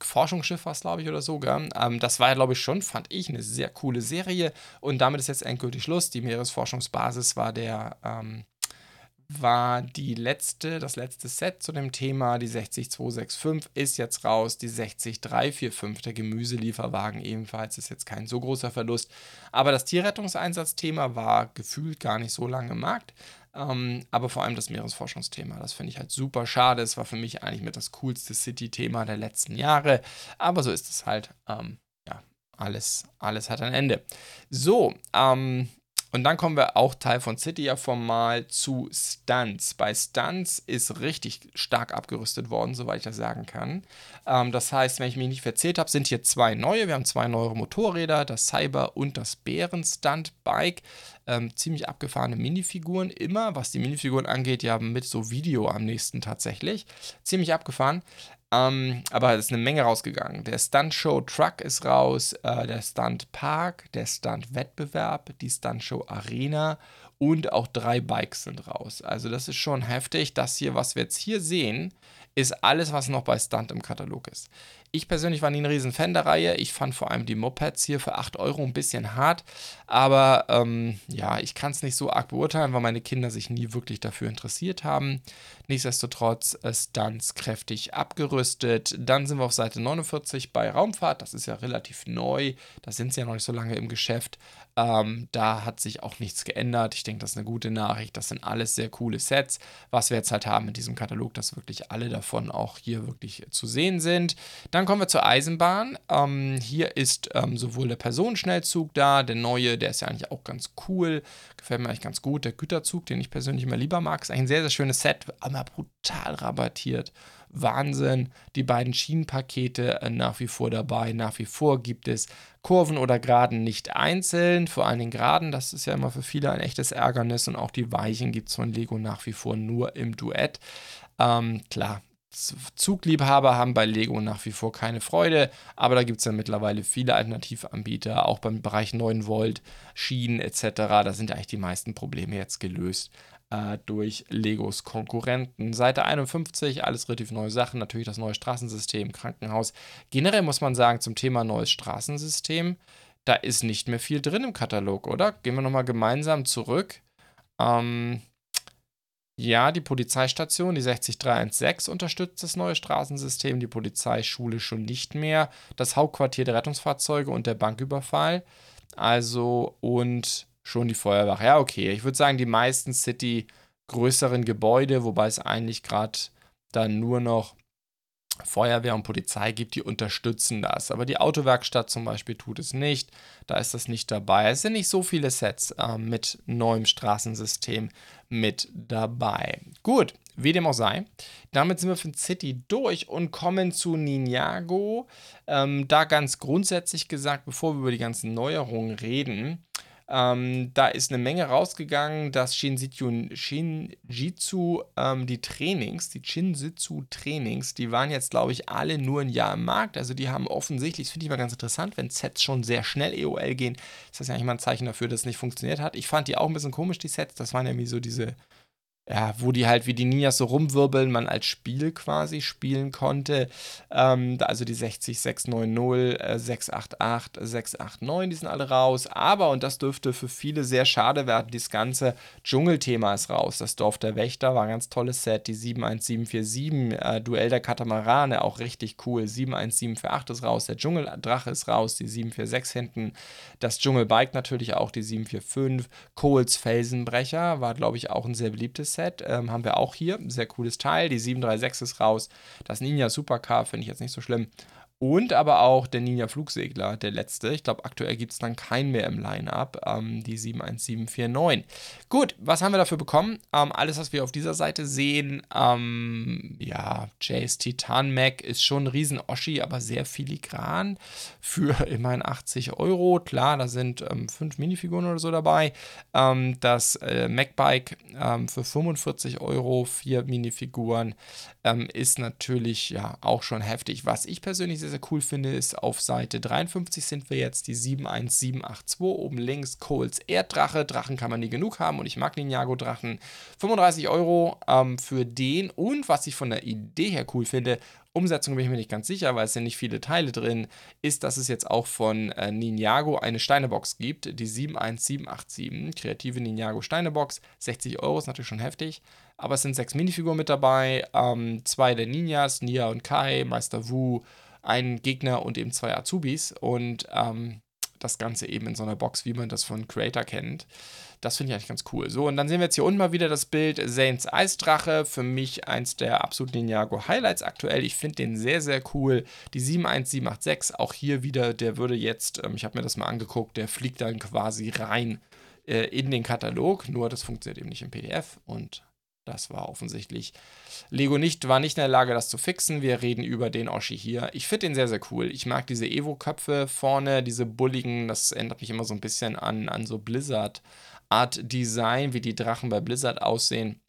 Forschungsschiff war es, glaube ich, oder so. Ähm, das war ja, glaube ich, schon, fand ich, eine sehr coole Serie. Und damit ist jetzt endgültig Schluss. Die Meeresforschungsbasis war der, ähm, war die letzte, das letzte Set zu dem Thema. Die 60265 ist jetzt raus. Die 60345, der Gemüselieferwagen ebenfalls, ist jetzt kein so großer Verlust. Aber das Tierrettungseinsatzthema war gefühlt gar nicht so lange im Markt. Ähm, aber vor allem das Meeresforschungsthema, das finde ich halt super schade. Es war für mich eigentlich mit das coolste City-Thema der letzten Jahre. Aber so ist es halt. Ähm, ja, alles, alles hat ein Ende. So, ähm, Und dann kommen wir auch Teil von City ja formal zu Stunts. Bei Stunts ist richtig stark abgerüstet worden, soweit ich das sagen kann. Ähm, das heißt, wenn ich mich nicht verzählt habe, sind hier zwei neue. Wir haben zwei neue Motorräder, das Cyber und das Bären Stunt Bike. Ähm, ziemlich abgefahrene Minifiguren immer, was die Minifiguren angeht, ja mit so Video am nächsten tatsächlich. Ziemlich abgefahren. Ähm, aber es ist eine Menge rausgegangen. Der Stunt Show Truck ist raus, äh, der Stunt Park, der Stunt Wettbewerb, die Stunt Show Arena und auch drei Bikes sind raus. Also das ist schon heftig. Das hier, was wir jetzt hier sehen, ist alles, was noch bei Stunt im Katalog ist. Ich persönlich war nie ein riesen Fan der Reihe. Ich fand vor allem die Mopeds hier für 8 Euro ein bisschen hart. Aber ähm, ja, ich kann es nicht so arg beurteilen, weil meine Kinder sich nie wirklich dafür interessiert haben. Nichtsdestotrotz äh, Stunts kräftig abgerüstet. Dann sind wir auf Seite 49 bei Raumfahrt. Das ist ja relativ neu. Da sind sie ja noch nicht so lange im Geschäft. Ähm, da hat sich auch nichts geändert. Ich denke, das ist eine gute Nachricht. Das sind alles sehr coole Sets. Was wir jetzt halt haben mit diesem Katalog, dass wirklich alle davon auch hier wirklich zu sehen sind. Dann kommen wir zur Eisenbahn. Ähm, hier ist ähm, sowohl der Personenschnellzug da, der neue, der ist ja eigentlich auch ganz cool. Gefällt mir eigentlich ganz gut. Der Güterzug, den ich persönlich immer lieber mag, ist eigentlich ein sehr, sehr schönes Set, aber brutal rabattiert. Wahnsinn. Die beiden Schienenpakete äh, nach wie vor dabei. Nach wie vor gibt es Kurven oder Geraden nicht einzeln. Vor allem Geraden, das ist ja immer für viele ein echtes Ärgernis. Und auch die Weichen gibt es von Lego nach wie vor nur im Duett. Ähm, klar, Zugliebhaber haben bei Lego nach wie vor keine Freude, aber da gibt es ja mittlerweile viele Alternativanbieter, auch beim Bereich 9 Volt, Schienen etc. Da sind eigentlich die meisten Probleme jetzt gelöst äh, durch Legos Konkurrenten. Seite 51, alles relativ neue Sachen, natürlich das neue Straßensystem, Krankenhaus. Generell muss man sagen, zum Thema neues Straßensystem, da ist nicht mehr viel drin im Katalog, oder? Gehen wir nochmal gemeinsam zurück. Ähm, ja, die Polizeistation, die 60316, unterstützt das neue Straßensystem, die Polizeischule schon nicht mehr, das Hauptquartier der Rettungsfahrzeuge und der Banküberfall. Also und schon die Feuerwache. Ja, okay. Ich würde sagen, die meisten City größeren Gebäude, wobei es eigentlich gerade dann nur noch Feuerwehr und Polizei gibt, die unterstützen das. Aber die Autowerkstatt zum Beispiel tut es nicht. Da ist das nicht dabei. Es sind nicht so viele Sets äh, mit neuem Straßensystem mit dabei. Gut, wie dem auch sei. Damit sind wir von City durch und kommen zu Ninjago. Ähm, da ganz grundsätzlich gesagt, bevor wir über die ganzen Neuerungen reden, ähm, da ist eine Menge rausgegangen, dass Shinjitsu, Shinjitsu ähm, die Trainings, die Shinjitsu-Trainings, die waren jetzt, glaube ich, alle nur ein Jahr im Markt. Also die haben offensichtlich, das finde ich mal ganz interessant, wenn Sets schon sehr schnell EOL gehen, ist das ja eigentlich mal ein Zeichen dafür, dass es nicht funktioniert hat. Ich fand die auch ein bisschen komisch, die Sets. Das waren ja wie so diese ja, wo die halt wie die Ninjas so rumwirbeln, man als Spiel quasi spielen konnte. Ähm, also die 60, 690, äh, 688, 689, die sind alle raus. Aber, und das dürfte für viele sehr schade werden, das ganze Dschungelthema ist raus. Das Dorf der Wächter war ein ganz tolles Set. Die 71747, äh, Duell der Katamarane, auch richtig cool. 71748 ist raus, der Dschungeldrache ist raus, die 746 hinten. Das Dschungelbike natürlich auch, die 745. Coles Felsenbrecher war, glaube ich, auch ein sehr beliebtes Set ähm, haben wir auch hier. Sehr cooles Teil. Die 736 ist raus. Das Ninja Supercar finde ich jetzt nicht so schlimm. Und aber auch der Ninja Flugsegler, der letzte. Ich glaube, aktuell gibt es dann keinen mehr im Line-Up. Ähm, die 71749. Gut, was haben wir dafür bekommen? Ähm, alles, was wir auf dieser Seite sehen. Ähm, ja, Jace Titan Mac ist schon ein riesen Oschi, aber sehr filigran. Für immerhin 80 Euro. Klar, da sind ähm, fünf Minifiguren oder so dabei. Ähm, das äh, Mac-Bike ähm, für 45 Euro, vier Minifiguren, ist natürlich ja auch schon heftig. Was ich persönlich sehr, sehr cool finde, ist auf Seite 53 sind wir jetzt die 71782. Oben links Coles Erddrache. Drachen kann man nie genug haben und ich mag Ninjago Drachen. 35 Euro ähm, für den und was ich von der Idee her cool finde, Umsetzung bin ich mir nicht ganz sicher, weil es sind nicht viele Teile drin, ist, dass es jetzt auch von äh, Ninjago eine Steinebox gibt, die 71787, kreative Ninjago Steinebox, 60 Euro ist natürlich schon heftig, aber es sind sechs Minifiguren mit dabei, ähm, zwei der Ninjas, Nia und Kai, Meister Wu, einen Gegner und eben zwei Azubis und ähm, das Ganze eben in so einer Box, wie man das von Creator kennt. Das finde ich eigentlich ganz cool. So, und dann sehen wir jetzt hier unten mal wieder das Bild Saints Eisdrache. Für mich eins der absoluten Ninjago Highlights aktuell. Ich finde den sehr, sehr cool. Die 71786, auch hier wieder, der würde jetzt, ähm, ich habe mir das mal angeguckt, der fliegt dann quasi rein äh, in den Katalog, nur das funktioniert eben nicht im PDF und das war offensichtlich. Lego nicht, war nicht in der Lage, das zu fixen. Wir reden über den Oschi hier. Ich finde den sehr, sehr cool. Ich mag diese Evo-Köpfe vorne, diese bulligen. Das erinnert mich immer so ein bisschen an, an so Blizzard-Art-Design, wie die Drachen bei Blizzard aussehen.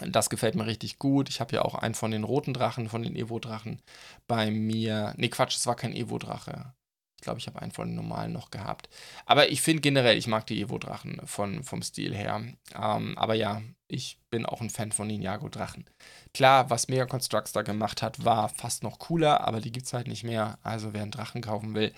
Das gefällt mir richtig gut. Ich habe ja auch einen von den roten Drachen, von den Evo-Drachen bei mir. Ne, Quatsch, es war kein Evo-Drache. Glaube, ich habe einen von den normalen noch gehabt. Aber ich finde generell, ich mag die Evo-Drachen vom Stil her. Ähm, aber ja, ich bin auch ein Fan von Ninjago-Drachen. Klar, was Mega Constructs da gemacht hat, war fast noch cooler, aber die gibt es halt nicht mehr. Also wer einen Drachen kaufen will,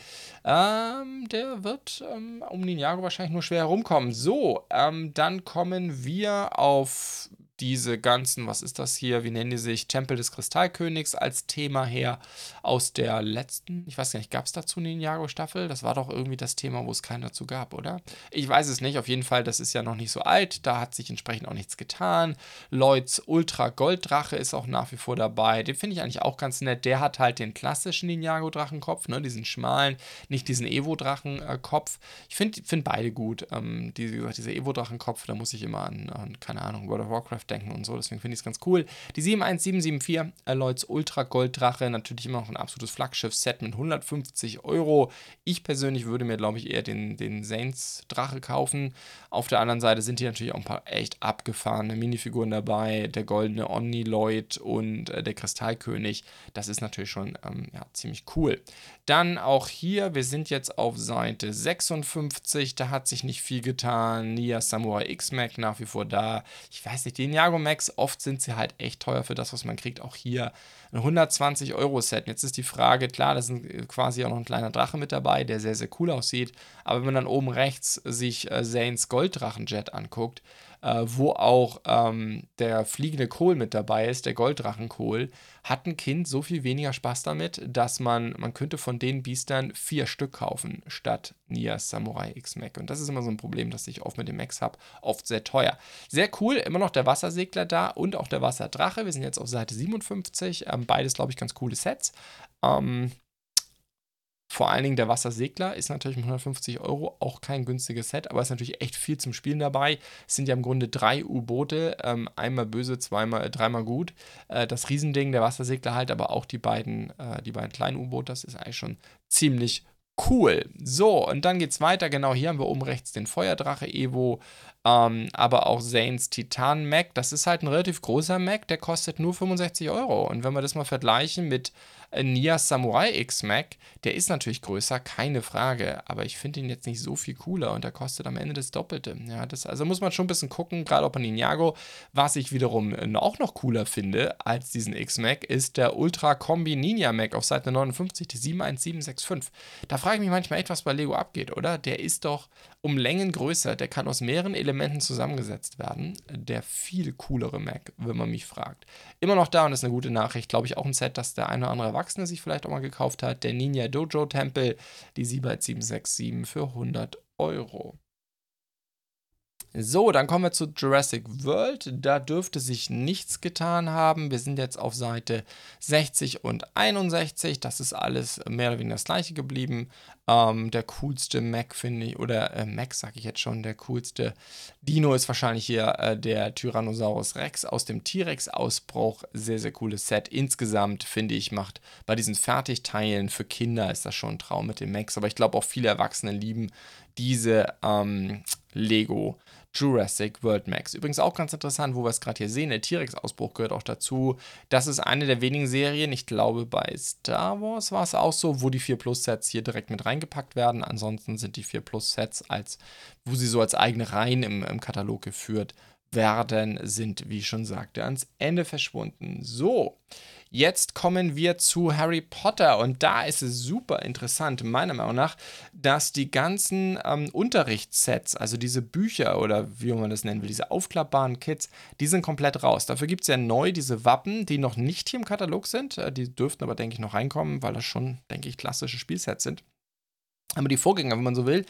ähm, der wird ähm, um Ninjago wahrscheinlich nur schwer herumkommen. So, ähm, dann kommen wir auf diese ganzen, was ist das hier, wie nennen die sich, Tempel des Kristallkönigs als Thema her aus der letzten, ich weiß gar nicht, gab es dazu eine Ninjago-Staffel? Das war doch irgendwie das Thema, wo es keinen dazu gab, oder? Ich weiß es nicht, auf jeden Fall, das ist ja noch nicht so alt, da hat sich entsprechend auch nichts getan. Lloyds Ultra Golddrache ist auch nach wie vor dabei, den finde ich eigentlich auch ganz nett, der hat halt den klassischen Ninjago-Drachenkopf, ne, diesen schmalen, nicht diesen Evo-Drachenkopf. Ich finde find beide gut, ähm, die, dieser Evo-Drachenkopf, da muss ich immer an, an, keine Ahnung, World of Warcraft denken und so. Deswegen finde ich es ganz cool. Die 71774 Alloys Ultra Golddrache, natürlich immer noch ein absolutes Flaggschiff-Set mit 150 Euro. Ich persönlich würde mir, glaube ich, eher den, den Saints Drache kaufen. Auf der anderen Seite sind hier natürlich auch ein paar echt abgefahrene Minifiguren dabei. Der goldene Omni-Lloyd und äh, der Kristallkönig. Das ist natürlich schon ähm, ja, ziemlich cool. Dann auch hier, wir sind jetzt auf Seite 56. Da hat sich nicht viel getan. Nia Samurai X-Mac nach wie vor da. Ich weiß nicht, den Jago Max, oft sind sie halt echt teuer für das, was man kriegt. Auch hier ein 120 Euro Set. Jetzt ist die Frage, klar, da ist äh, quasi auch noch ein kleiner Drache mit dabei, der sehr, sehr cool aussieht. Aber wenn man dann oben rechts sich äh, Zanes Golddrachenjet anguckt, äh, wo auch ähm, der fliegende Kohl mit dabei ist, der Golddrachenkohl, hat ein Kind so viel weniger Spaß damit, dass man, man könnte von den Biestern vier Stück kaufen, statt Nias Samurai X-Mac. Und das ist immer so ein Problem, das ich oft mit dem Max habe, oft sehr teuer. Sehr cool, immer noch der Wassersegler da und auch der Wasserdrache. Wir sind jetzt auf Seite 57, ähm, beides, glaube ich, ganz coole Sets. Ähm, vor allen Dingen der Wassersegler ist natürlich mit 150 Euro auch kein günstiges Set, aber ist natürlich echt viel zum Spielen dabei. Es sind ja im Grunde drei U-Boote, ähm, einmal böse, zweimal, äh, dreimal gut. Äh, das Riesending, der Wassersegler halt, aber auch die beiden, äh, die beiden kleinen U-Boote, das ist eigentlich schon ziemlich Cool. So, und dann geht's weiter. Genau hier haben wir oben rechts den Feuerdrache Evo, ähm, aber auch Zanes Titan Mac. Das ist halt ein relativ großer Mac, der kostet nur 65 Euro. Und wenn wir das mal vergleichen mit Nia Samurai X Mac, der ist natürlich größer, keine Frage, aber ich finde ihn jetzt nicht so viel cooler und der kostet am Ende das Doppelte. Ja, das, also muss man schon ein bisschen gucken, gerade auch bei Ninjago. Was ich wiederum auch noch cooler finde als diesen X Mac, ist der Ultra Kombi Ninja Mac auf Seite 59, die 71765. Da frage ich mich manchmal echt, was bei Lego abgeht, oder? Der ist doch um Längen größer, der kann aus mehreren Elementen zusammengesetzt werden. Der viel coolere Mac, wenn man mich fragt. Immer noch da und das ist eine gute Nachricht. Glaube ich auch ein Set, das der eine oder andere Erwachsene sich vielleicht auch mal gekauft hat. Der Ninja Dojo Tempel, die 767 für 100 Euro. So, dann kommen wir zu Jurassic World. Da dürfte sich nichts getan haben. Wir sind jetzt auf Seite 60 und 61. Das ist alles mehr oder weniger das gleiche geblieben. Ähm, der coolste Mac, finde ich, oder äh, Mac sage ich jetzt schon, der coolste Dino ist wahrscheinlich hier äh, der Tyrannosaurus Rex aus dem T-Rex-Ausbruch. Sehr, sehr cooles Set. Insgesamt, finde ich, macht bei diesen Fertigteilen für Kinder ist das schon ein Traum mit den Macs. Aber ich glaube auch viele Erwachsene lieben diese ähm, Lego Jurassic World Max. Übrigens auch ganz interessant, wo wir es gerade hier sehen, der T-Rex-Ausbruch gehört auch dazu. Das ist eine der wenigen Serien, ich glaube bei Star Wars war es auch so, wo die 4 Plus Sets hier direkt mit reingepackt werden. Ansonsten sind die 4 Plus Sets als, wo sie so als eigene Reihen im, im Katalog geführt werden, sind, wie ich schon sagte, ans Ende verschwunden. So, Jetzt kommen wir zu Harry Potter und da ist es super interessant, meiner Meinung nach, dass die ganzen ähm, Unterrichtssets, also diese Bücher oder wie man das nennen will, diese aufklappbaren Kits, die sind komplett raus. Dafür gibt es ja neu diese Wappen, die noch nicht hier im Katalog sind. Äh, die dürften aber, denke ich, noch reinkommen, weil das schon, denke ich, klassische Spielsets sind. Aber die Vorgänger, wenn man so will,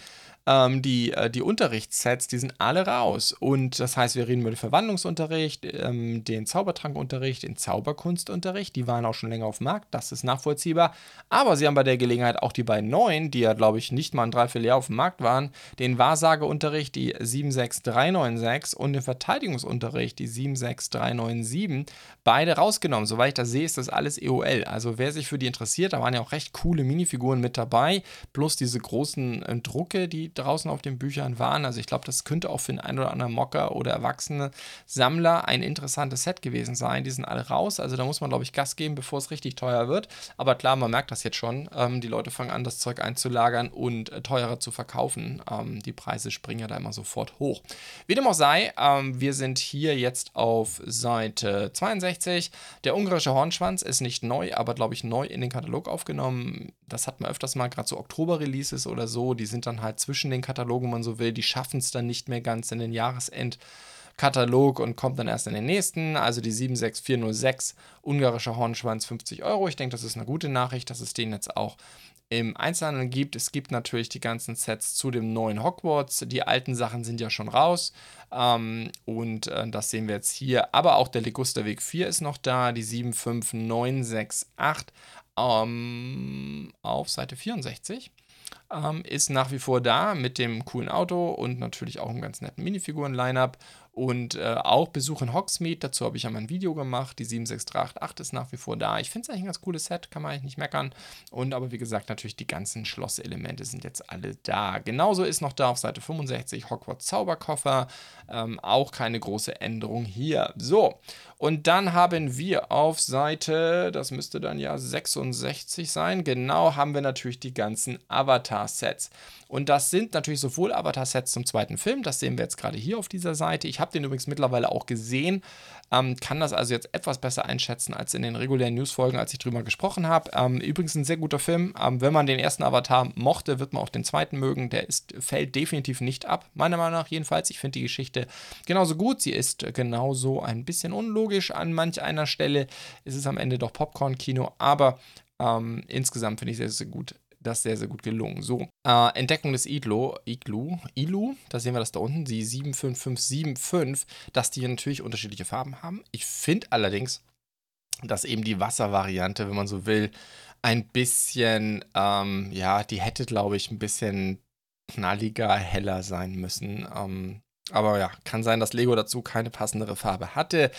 ähm, die, äh, die Unterrichtssets, die sind alle raus. Und das heißt, wir reden über den Verwandlungsunterricht, ähm, den Zaubertrankunterricht, den Zauberkunstunterricht. Die waren auch schon länger auf dem Markt, das ist nachvollziehbar. Aber sie haben bei der Gelegenheit auch die beiden neuen, die ja, glaube ich, nicht mal ein Dreivierteljahr auf dem Markt waren, den Wahrsageunterricht, die 76396 und den Verteidigungsunterricht, die 76397, beide rausgenommen. Soweit ich das sehe, ist das alles EOL. Also wer sich für die interessiert, da waren ja auch recht coole Minifiguren mit dabei, plus diese großen äh, Drucke, die draußen auf den Büchern waren. Also ich glaube, das könnte auch für den einen oder anderen Mocker oder erwachsene Sammler ein interessantes Set gewesen sein. Die sind alle raus, also da muss man, glaube ich, Gas geben, bevor es richtig teuer wird. Aber klar, man merkt das jetzt schon. Ähm, die Leute fangen an, das Zeug einzulagern und äh, teurer zu verkaufen. Ähm, die Preise springen ja da immer sofort hoch. Wie dem auch sei, ähm, wir sind hier jetzt auf Seite 62. Der ungarische Hornschwanz ist nicht neu, aber glaube ich neu in den Katalog aufgenommen. Das hat man öfters mal, gerade so Oktober-Releases oder so. Die sind dann halt zwischen den Katalogen, wenn man so will. Die schaffen es dann nicht mehr ganz in den Jahresend. Katalog und kommt dann erst in den nächsten. Also die 76406, ungarischer Hornschwanz, 50 Euro. Ich denke, das ist eine gute Nachricht, dass es den jetzt auch im Einzelhandel gibt. Es gibt natürlich die ganzen Sets zu dem neuen Hogwarts. Die alten Sachen sind ja schon raus. Ähm, und äh, das sehen wir jetzt hier. Aber auch der Ligusterweg 4 ist noch da. Die 75968 ähm, auf Seite 64 ähm, ist nach wie vor da mit dem coolen Auto und natürlich auch einem ganz netten Minifiguren-Line-Up. Und äh, auch Besuch in Hogsmeade, dazu habe ich ja mal ein Video gemacht. Die 76388 ist nach wie vor da. Ich finde es eigentlich ein ganz cooles Set, kann man eigentlich nicht meckern. Und aber wie gesagt, natürlich die ganzen Schlosselemente sind jetzt alle da. Genauso ist noch da auf Seite 65 Hogwarts Zauberkoffer. Ähm, auch keine große Änderung hier. So, und dann haben wir auf Seite, das müsste dann ja 66 sein, genau, haben wir natürlich die ganzen Avatar-Sets. Und das sind natürlich sowohl Avatar-Sets zum zweiten Film, das sehen wir jetzt gerade hier auf dieser Seite. Ich habe den übrigens mittlerweile auch gesehen, ähm, kann das also jetzt etwas besser einschätzen als in den regulären Newsfolgen, als ich drüber gesprochen habe. Ähm, übrigens ein sehr guter Film. Ähm, wenn man den ersten Avatar mochte, wird man auch den zweiten mögen. Der ist, fällt definitiv nicht ab, meiner Meinung nach jedenfalls. Ich finde die Geschichte genauso gut. Sie ist genauso ein bisschen unlogisch an manch einer Stelle. Es ist am Ende doch Popcorn-Kino, aber ähm, insgesamt finde ich sehr, sehr gut das sehr, sehr gut gelungen. So, äh, Entdeckung des Iglo, Iglu, Ilu, da sehen wir das da unten, die 75575, dass die natürlich unterschiedliche Farben haben. Ich finde allerdings, dass eben die Wasservariante, wenn man so will, ein bisschen, ähm, ja, die hätte, glaube ich, ein bisschen knalliger, heller sein müssen. Ähm, aber ja, kann sein, dass Lego dazu keine passendere Farbe hatte.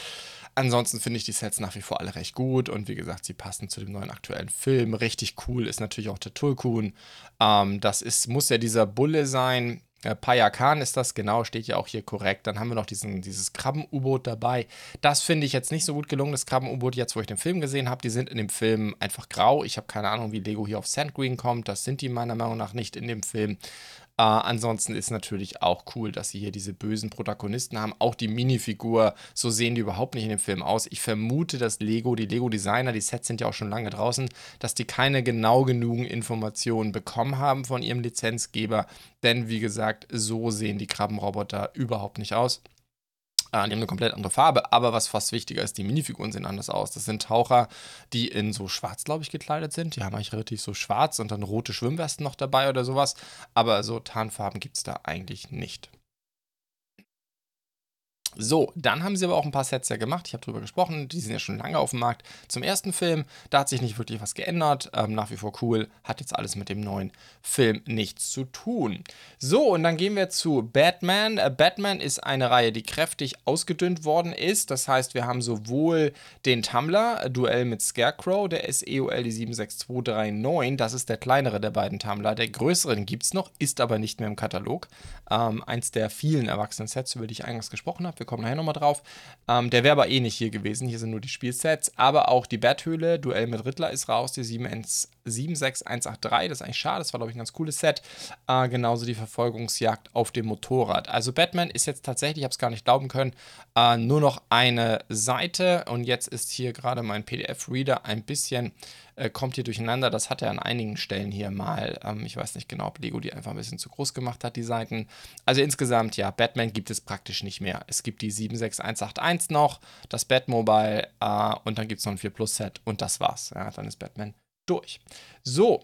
Ansonsten finde ich die Sets nach wie vor alle recht gut und wie gesagt, sie passen zu dem neuen aktuellen Film. Richtig cool ist natürlich auch der Tulkun. Ähm, das ist, muss ja dieser Bulle sein. Äh, Payakan ist das, genau, steht ja auch hier korrekt. Dann haben wir noch diesen, dieses Krabben-U-Boot dabei. Das finde ich jetzt nicht so gut gelungen, das Krabben-U-Boot, jetzt wo ich den Film gesehen habe. Die sind in dem Film einfach grau. Ich habe keine Ahnung, wie Lego hier auf Sandgreen kommt. Das sind die meiner Meinung nach nicht in dem Film. Äh, ansonsten ist natürlich auch cool, dass sie hier diese bösen Protagonisten haben. Auch die Minifigur, so sehen die überhaupt nicht in dem Film aus. Ich vermute, dass Lego, die Lego-Designer, die Sets sind ja auch schon lange draußen, dass die keine genau genügend Informationen bekommen haben von ihrem Lizenzgeber. Denn wie gesagt, so sehen die Krabbenroboter überhaupt nicht aus. Äh, die haben eine komplett andere Farbe, aber was fast wichtiger ist, die Minifiguren sehen anders aus. Das sind Taucher, die in so schwarz, glaube ich, gekleidet sind. Die haben eigentlich relativ so schwarz und dann rote Schwimmwesten noch dabei oder sowas. Aber so Tarnfarben gibt es da eigentlich nicht. So, dann haben sie aber auch ein paar Sets ja gemacht. Ich habe drüber gesprochen. Die sind ja schon lange auf dem Markt. Zum ersten Film, da hat sich nicht wirklich was geändert. Ähm, nach wie vor cool. Hat jetzt alles mit dem neuen Film nichts zu tun. So, und dann gehen wir zu Batman. Äh, Batman ist eine Reihe, die kräftig ausgedünnt worden ist. Das heißt, wir haben sowohl den Tumblr, äh, Duell mit Scarecrow, der ist EOL die 76239. Das ist der kleinere der beiden Tumblr. Der größeren gibt es noch, ist aber nicht mehr im Katalog. Ähm, eins der vielen Erwachsenen-Sets, über die ich eingangs gesprochen habe wir kommen nachher nochmal drauf. Ähm, der wäre aber eh nicht hier gewesen. Hier sind nur die Spielsets. Aber auch die Betthöhle, Duell mit Riddler ist raus, die 76183. Das ist eigentlich schade, das war, glaube ich, ein ganz cooles Set. Äh, genauso die Verfolgungsjagd auf dem Motorrad. Also Batman ist jetzt tatsächlich, ich habe es gar nicht glauben können, äh, nur noch eine Seite. Und jetzt ist hier gerade mein PDF-Reader ein bisschen äh, kommt hier durcheinander. Das hat er an einigen Stellen hier mal. Ähm, ich weiß nicht genau, ob Lego die einfach ein bisschen zu groß gemacht hat, die Seiten. Also insgesamt, ja, Batman gibt es praktisch nicht mehr. Es gibt die 76181 noch, das Batmobile äh, und dann gibt es noch ein 4 Plus Set und das war's. Ja, dann ist Batman durch. So,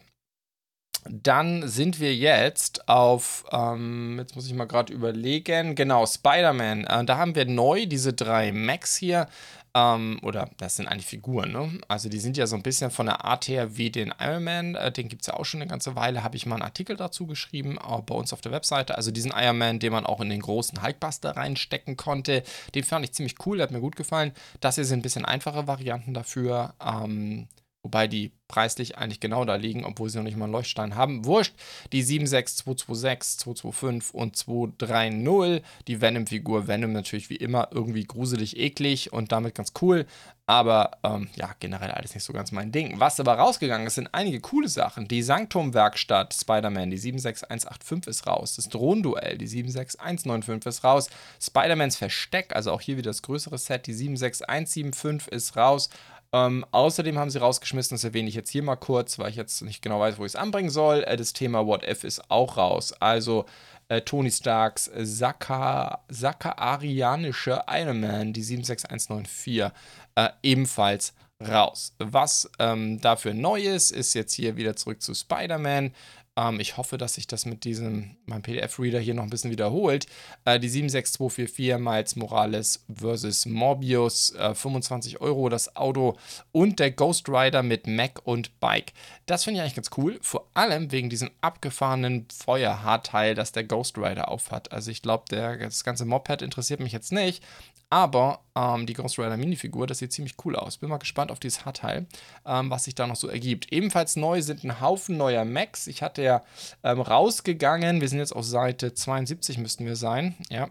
Dann sind wir jetzt auf, ähm, jetzt muss ich mal gerade überlegen, genau, Spider-Man. Äh, da haben wir neu diese drei Macs hier. Ähm, oder das sind eigentlich Figuren, ne? Also die sind ja so ein bisschen von der Art her wie den Iron Man. Äh, den gibt es ja auch schon eine ganze Weile. Habe ich mal einen Artikel dazu geschrieben, auch bei uns auf der Webseite. Also diesen Iron Man, den man auch in den großen Hulkbuster reinstecken konnte. Den fand ich ziemlich cool, der hat mir gut gefallen. Das hier sind ein bisschen einfache Varianten dafür. Ähm, Wobei die preislich eigentlich genau da liegen, obwohl sie noch nicht mal einen Leuchtstein haben. Wurscht, die 76226, 225 und 230. Die Venom-Figur. Venom natürlich wie immer irgendwie gruselig, eklig und damit ganz cool. Aber ähm, ja, generell alles nicht so ganz mein Ding. Was aber rausgegangen ist, sind einige coole Sachen. Die Sanktum-Werkstatt Spider-Man, die 76185 ist raus. Das Drohnenduell, die 76195 ist raus. Spider-Mans Versteck, also auch hier wieder das größere Set, die 76175 ist raus. Ähm, außerdem haben sie rausgeschmissen, das erwähne ich jetzt hier mal kurz, weil ich jetzt nicht genau weiß, wo ich es anbringen soll. Äh, das Thema What If ist auch raus. Also äh, Tony Starks Sakaarianische Iron Man, die 76194, äh, ebenfalls raus. Was ähm, dafür neu ist, ist jetzt hier wieder zurück zu Spider-Man. Ähm, ich hoffe, dass sich das mit diesem, meinem PDF-Reader hier noch ein bisschen wiederholt. Äh, die 76244 Miles Morales versus Morbius, äh, 25 Euro das Auto und der Ghost Rider mit Mac und Bike. Das finde ich eigentlich ganz cool, vor allem wegen diesem abgefahrenen Feuerhaarteil, das der Ghost Rider aufhat. Also ich glaube, das ganze Moped interessiert mich jetzt nicht, aber ähm, die Ghost Rider Minifigur, das sieht ziemlich cool aus. Bin mal gespannt auf dieses Haarteil, ähm, was sich da noch so ergibt. Ebenfalls neu sind ein Haufen neuer Macs. Ich hatte ja ähm, rausgegangen, wir sind jetzt auf Seite 72, müssten wir sein. Ja,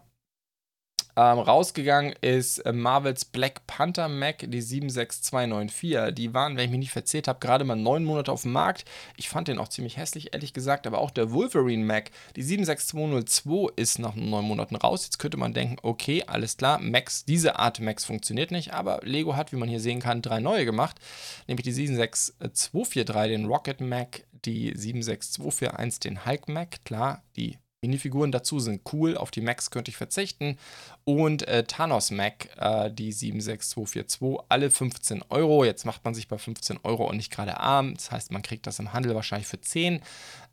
ähm, rausgegangen ist äh, Marvels Black Panther Mac, die 76294. Die waren, wenn ich mich nicht verzählt habe, gerade mal neun Monate auf dem Markt. Ich fand den auch ziemlich hässlich, ehrlich gesagt. Aber auch der Wolverine Mac, die 76202, ist nach neun Monaten raus. Jetzt könnte man denken, okay, alles klar, Max, diese Art Max funktioniert nicht. Aber Lego hat, wie man hier sehen kann, drei neue gemacht. Nämlich die 76243, den Rocket Mac, die 76241, den Hulk Mac. Klar, die Minifiguren dazu sind cool, auf die Macs könnte ich verzichten. Und äh, Thanos Mac, äh, die 76242, alle 15 Euro. Jetzt macht man sich bei 15 Euro und nicht gerade arm. Das heißt, man kriegt das im Handel wahrscheinlich für 10.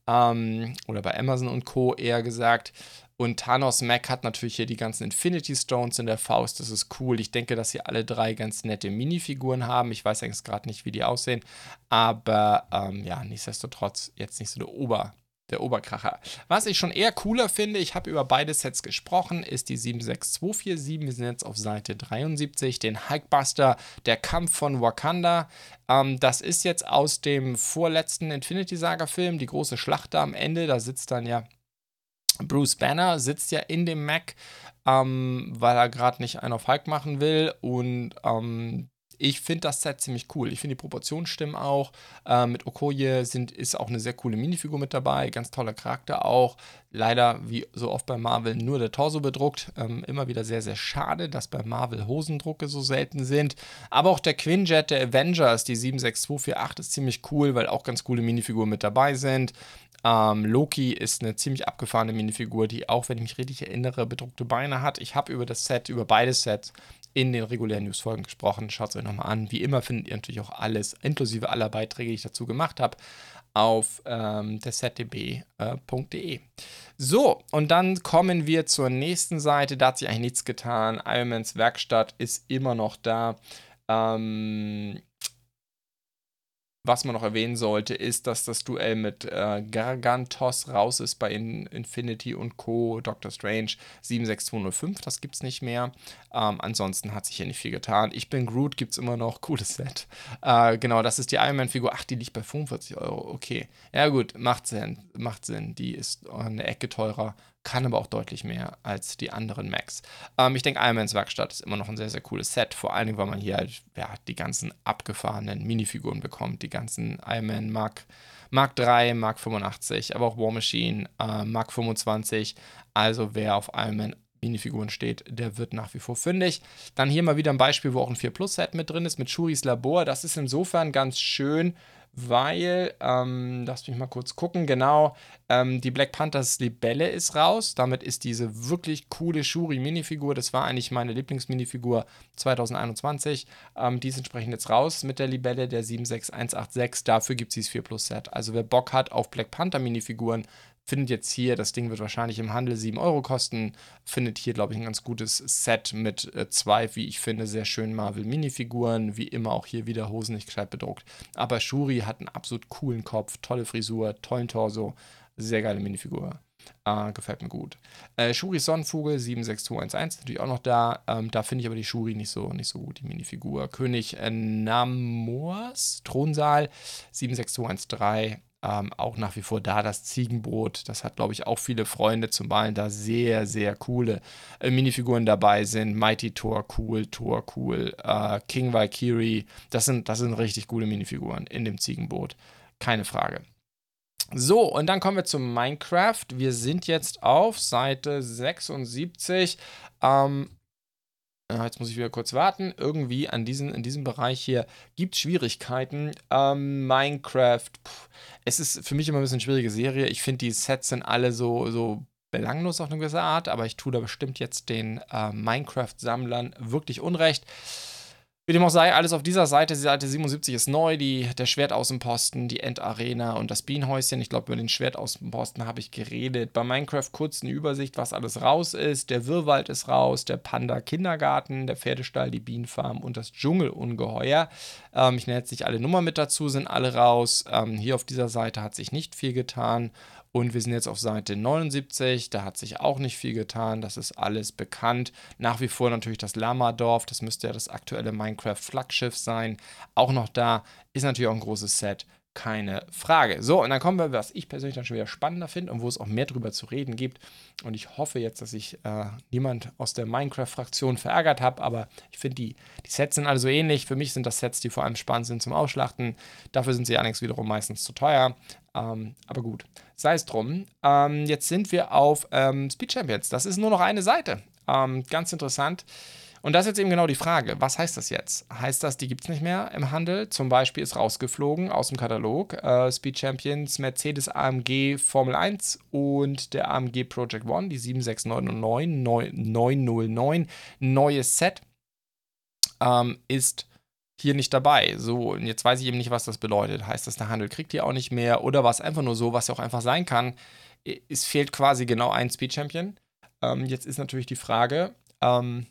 Ähm, oder bei Amazon und Co. eher gesagt. Und Thanos Mac hat natürlich hier die ganzen Infinity Stones in der Faust. Das ist cool. Ich denke, dass sie alle drei ganz nette Minifiguren haben. Ich weiß eigentlich gerade nicht, wie die aussehen. Aber ähm, ja, nichtsdestotrotz jetzt nicht so der Ober der Oberkracher. Was ich schon eher cooler finde, ich habe über beide Sets gesprochen, ist die 76247. Wir sind jetzt auf Seite 73, den Hulkbuster, der Kampf von Wakanda. Ähm, das ist jetzt aus dem vorletzten Infinity Saga-Film, die große Schlacht da am Ende. Da sitzt dann ja Bruce Banner, sitzt ja in dem Mac, ähm, weil er gerade nicht einen auf Hulk machen will. Und ähm, ich finde das Set ziemlich cool. Ich finde die Proportionen stimmen auch. Äh, mit Okoye sind, ist auch eine sehr coole Minifigur mit dabei. Ganz toller Charakter auch. Leider, wie so oft bei Marvel, nur der Torso bedruckt. Ähm, immer wieder sehr, sehr schade, dass bei Marvel Hosendrucke so selten sind. Aber auch der Quinjet der Avengers, die 76248, ist ziemlich cool, weil auch ganz coole Minifiguren mit dabei sind. Ähm, Loki ist eine ziemlich abgefahrene Minifigur, die auch, wenn ich mich richtig erinnere, bedruckte Beine hat. Ich habe über das Set, über beide Sets in den regulären Newsfolgen gesprochen. Schaut es euch nochmal an. Wie immer findet ihr natürlich auch alles, inklusive aller Beiträge, die ich dazu gemacht habe, auf ähm, dersdb.de. Äh, so, und dann kommen wir zur nächsten Seite. Da hat sich eigentlich nichts getan. Ironmans Werkstatt ist immer noch da. Ähm, was man noch erwähnen sollte, ist, dass das Duell mit äh, Gargantos raus ist bei In Infinity und Co. Doctor Strange 76205, das gibt es nicht mehr. Ähm, ansonsten hat sich hier nicht viel getan. Ich bin Groot, gibt es immer noch. Cooles Set. Äh, genau, das ist die Iron Man-Figur. Ach, die liegt bei 45 Euro. Okay. Ja, gut, macht Sinn. Macht Sinn. Die ist eine Ecke teurer kann aber auch deutlich mehr als die anderen Macs. Ähm, ich denke, Ironmans Werkstatt ist immer noch ein sehr, sehr cooles Set, vor allen Dingen, weil man hier halt ja, die ganzen abgefahrenen Minifiguren bekommt, die ganzen Ironman Mark, Mark 3, Mark 85, aber auch War Machine, äh, Mark 25. Also wer auf Ironman Minifiguren steht, der wird nach wie vor fündig. Dann hier mal wieder ein Beispiel, wo auch ein 4 Plus Set mit drin ist, mit Shuris Labor. Das ist insofern ganz schön, weil, ähm, lass mich mal kurz gucken, genau, ähm, die Black Panthers Libelle ist raus. Damit ist diese wirklich coole Shuri-Minifigur, das war eigentlich meine Lieblingsminifigur 2021, ähm, die ist entsprechend jetzt raus mit der Libelle der 76186. Dafür gibt es dieses 4 Plus Set. Also wer Bock hat auf Black Panther Minifiguren, findet jetzt hier, das Ding wird wahrscheinlich im Handel 7 Euro kosten, findet hier, glaube ich, ein ganz gutes Set mit äh, zwei, wie ich finde, sehr schönen Marvel-Minifiguren, wie immer auch hier wieder Hosen nicht gescheit bedruckt. Aber Shuri hat einen absolut coolen Kopf, tolle Frisur, tollen Torso, sehr geile Minifigur. Äh, gefällt mir gut. Äh, Shuri Sonnenvogel 76211 natürlich auch noch da. Ähm, da finde ich aber die Shuri nicht so, nicht so gut, die Minifigur. König äh, Namors Thronsaal 76213 ähm, auch nach wie vor da das Ziegenbrot. Das hat, glaube ich, auch viele Freunde, zumal da sehr, sehr coole äh, Minifiguren dabei sind. Mighty Thor cool, Thor cool, äh, King Valkyrie. Das sind, das sind richtig coole Minifiguren in dem Ziegenboot. Keine Frage. So, und dann kommen wir zu Minecraft. Wir sind jetzt auf Seite 76. Ähm, Jetzt muss ich wieder kurz warten. Irgendwie an diesen, in diesem Bereich hier gibt es Schwierigkeiten. Ähm, Minecraft, pff, es ist für mich immer ein bisschen eine schwierige Serie. Ich finde, die Sets sind alle so, so belanglos auf eine gewisse Art, aber ich tue da bestimmt jetzt den äh, Minecraft-Sammlern wirklich Unrecht. Wie dem auch sei, alles auf dieser Seite, die Seite 77 ist neu, die, der Schwertaußenposten, die Endarena und das Bienenhäuschen. Ich glaube, über den Schwertaußenposten habe ich geredet. Bei Minecraft kurz eine Übersicht, was alles raus ist. Der Wirrwald ist raus, der Panda-Kindergarten, der Pferdestall, die Bienenfarm und das Dschungelungeheuer. Ähm, ich nenne jetzt nicht alle Nummern mit dazu, sind alle raus. Ähm, hier auf dieser Seite hat sich nicht viel getan. Und wir sind jetzt auf Seite 79, da hat sich auch nicht viel getan, das ist alles bekannt. Nach wie vor natürlich das Lamadorf, das müsste ja das aktuelle Minecraft-Flaggschiff sein. Auch noch da ist natürlich auch ein großes Set keine Frage. So, und dann kommen wir, was ich persönlich dann schon wieder spannender finde und wo es auch mehr drüber zu reden gibt. Und ich hoffe jetzt, dass ich äh, niemand aus der Minecraft-Fraktion verärgert habe, aber ich finde, die, die Sets sind alle so ähnlich. Für mich sind das Sets, die vor allem spannend sind zum Ausschlachten. Dafür sind sie allerdings wiederum meistens zu teuer. Ähm, aber gut, sei es drum. Ähm, jetzt sind wir auf ähm, Speed Champions. Das ist nur noch eine Seite. Ähm, ganz interessant. Und das ist jetzt eben genau die Frage, was heißt das jetzt? Heißt das, die gibt es nicht mehr im Handel? Zum Beispiel ist rausgeflogen aus dem Katalog äh, Speed Champions, Mercedes AMG Formel 1 und der AMG Project One, die 76909 909, neues Set ähm, ist hier nicht dabei. So, und jetzt weiß ich eben nicht, was das bedeutet. Heißt das, der Handel kriegt die auch nicht mehr oder war es einfach nur so, was ja auch einfach sein kann? Es fehlt quasi genau ein Speed Champion. Ähm, jetzt ist natürlich die Frage, ähm,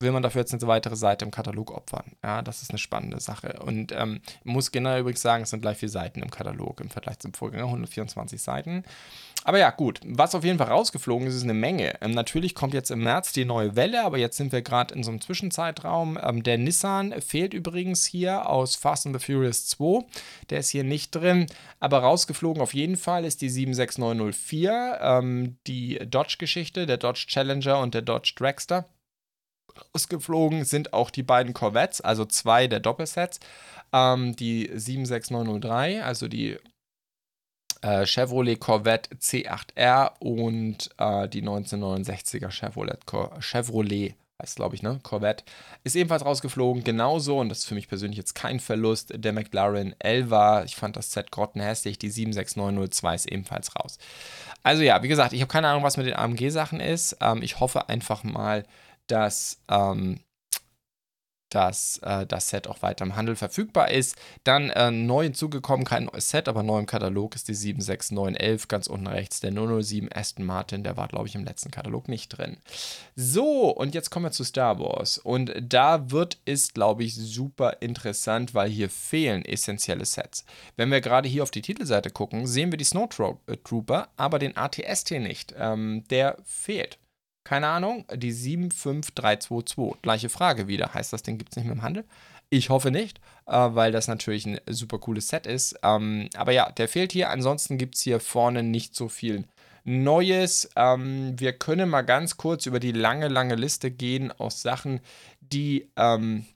will man dafür jetzt eine weitere Seite im Katalog opfern? Ja, das ist eine spannende Sache. Und ähm, muss generell übrigens sagen, es sind gleich vier Seiten im Katalog im Vergleich zum Vorgänger, 124 Seiten. Aber ja, gut, was auf jeden Fall rausgeflogen ist, ist eine Menge. Ähm, natürlich kommt jetzt im März die neue Welle, aber jetzt sind wir gerade in so einem Zwischenzeitraum. Ähm, der Nissan fehlt übrigens hier aus Fast and the Furious 2. Der ist hier nicht drin, aber rausgeflogen auf jeden Fall ist die 76904, ähm, die Dodge-Geschichte, der Dodge Challenger und der Dodge Dragster ausgeflogen sind auch die beiden Corvettes, also zwei der Doppelsets. Ähm, die 76903, also die äh, Chevrolet Corvette C8R und äh, die 1969er Chevrolet, Chevrolet heißt glaube ich, ne? Corvette, ist ebenfalls rausgeflogen. Genauso, und das ist für mich persönlich jetzt kein Verlust, der McLaren Elva. Ich fand das Set grottenhässlich. Die 76902 ist ebenfalls raus. Also ja, wie gesagt, ich habe keine Ahnung, was mit den AMG-Sachen ist. Ähm, ich hoffe einfach mal, dass, ähm, dass äh, das Set auch weiter im Handel verfügbar ist. Dann äh, neu hinzugekommen, kein neues Set, aber neu im Katalog ist die 76911, ganz unten rechts der 007 Aston Martin, der war, glaube ich, im letzten Katalog nicht drin. So, und jetzt kommen wir zu Star Wars. Und da wird es, glaube ich, super interessant, weil hier fehlen essentielle Sets. Wenn wir gerade hier auf die Titelseite gucken, sehen wir die Snowtrooper, aber den ATST nicht. Ähm, der fehlt. Keine Ahnung, die 75322. Gleiche Frage wieder. Heißt das Ding gibt es nicht mehr im Handel? Ich hoffe nicht, äh, weil das natürlich ein super cooles Set ist. Ähm, aber ja, der fehlt hier. Ansonsten gibt es hier vorne nicht so viel Neues. Ähm, wir können mal ganz kurz über die lange, lange Liste gehen aus Sachen, die, ähm,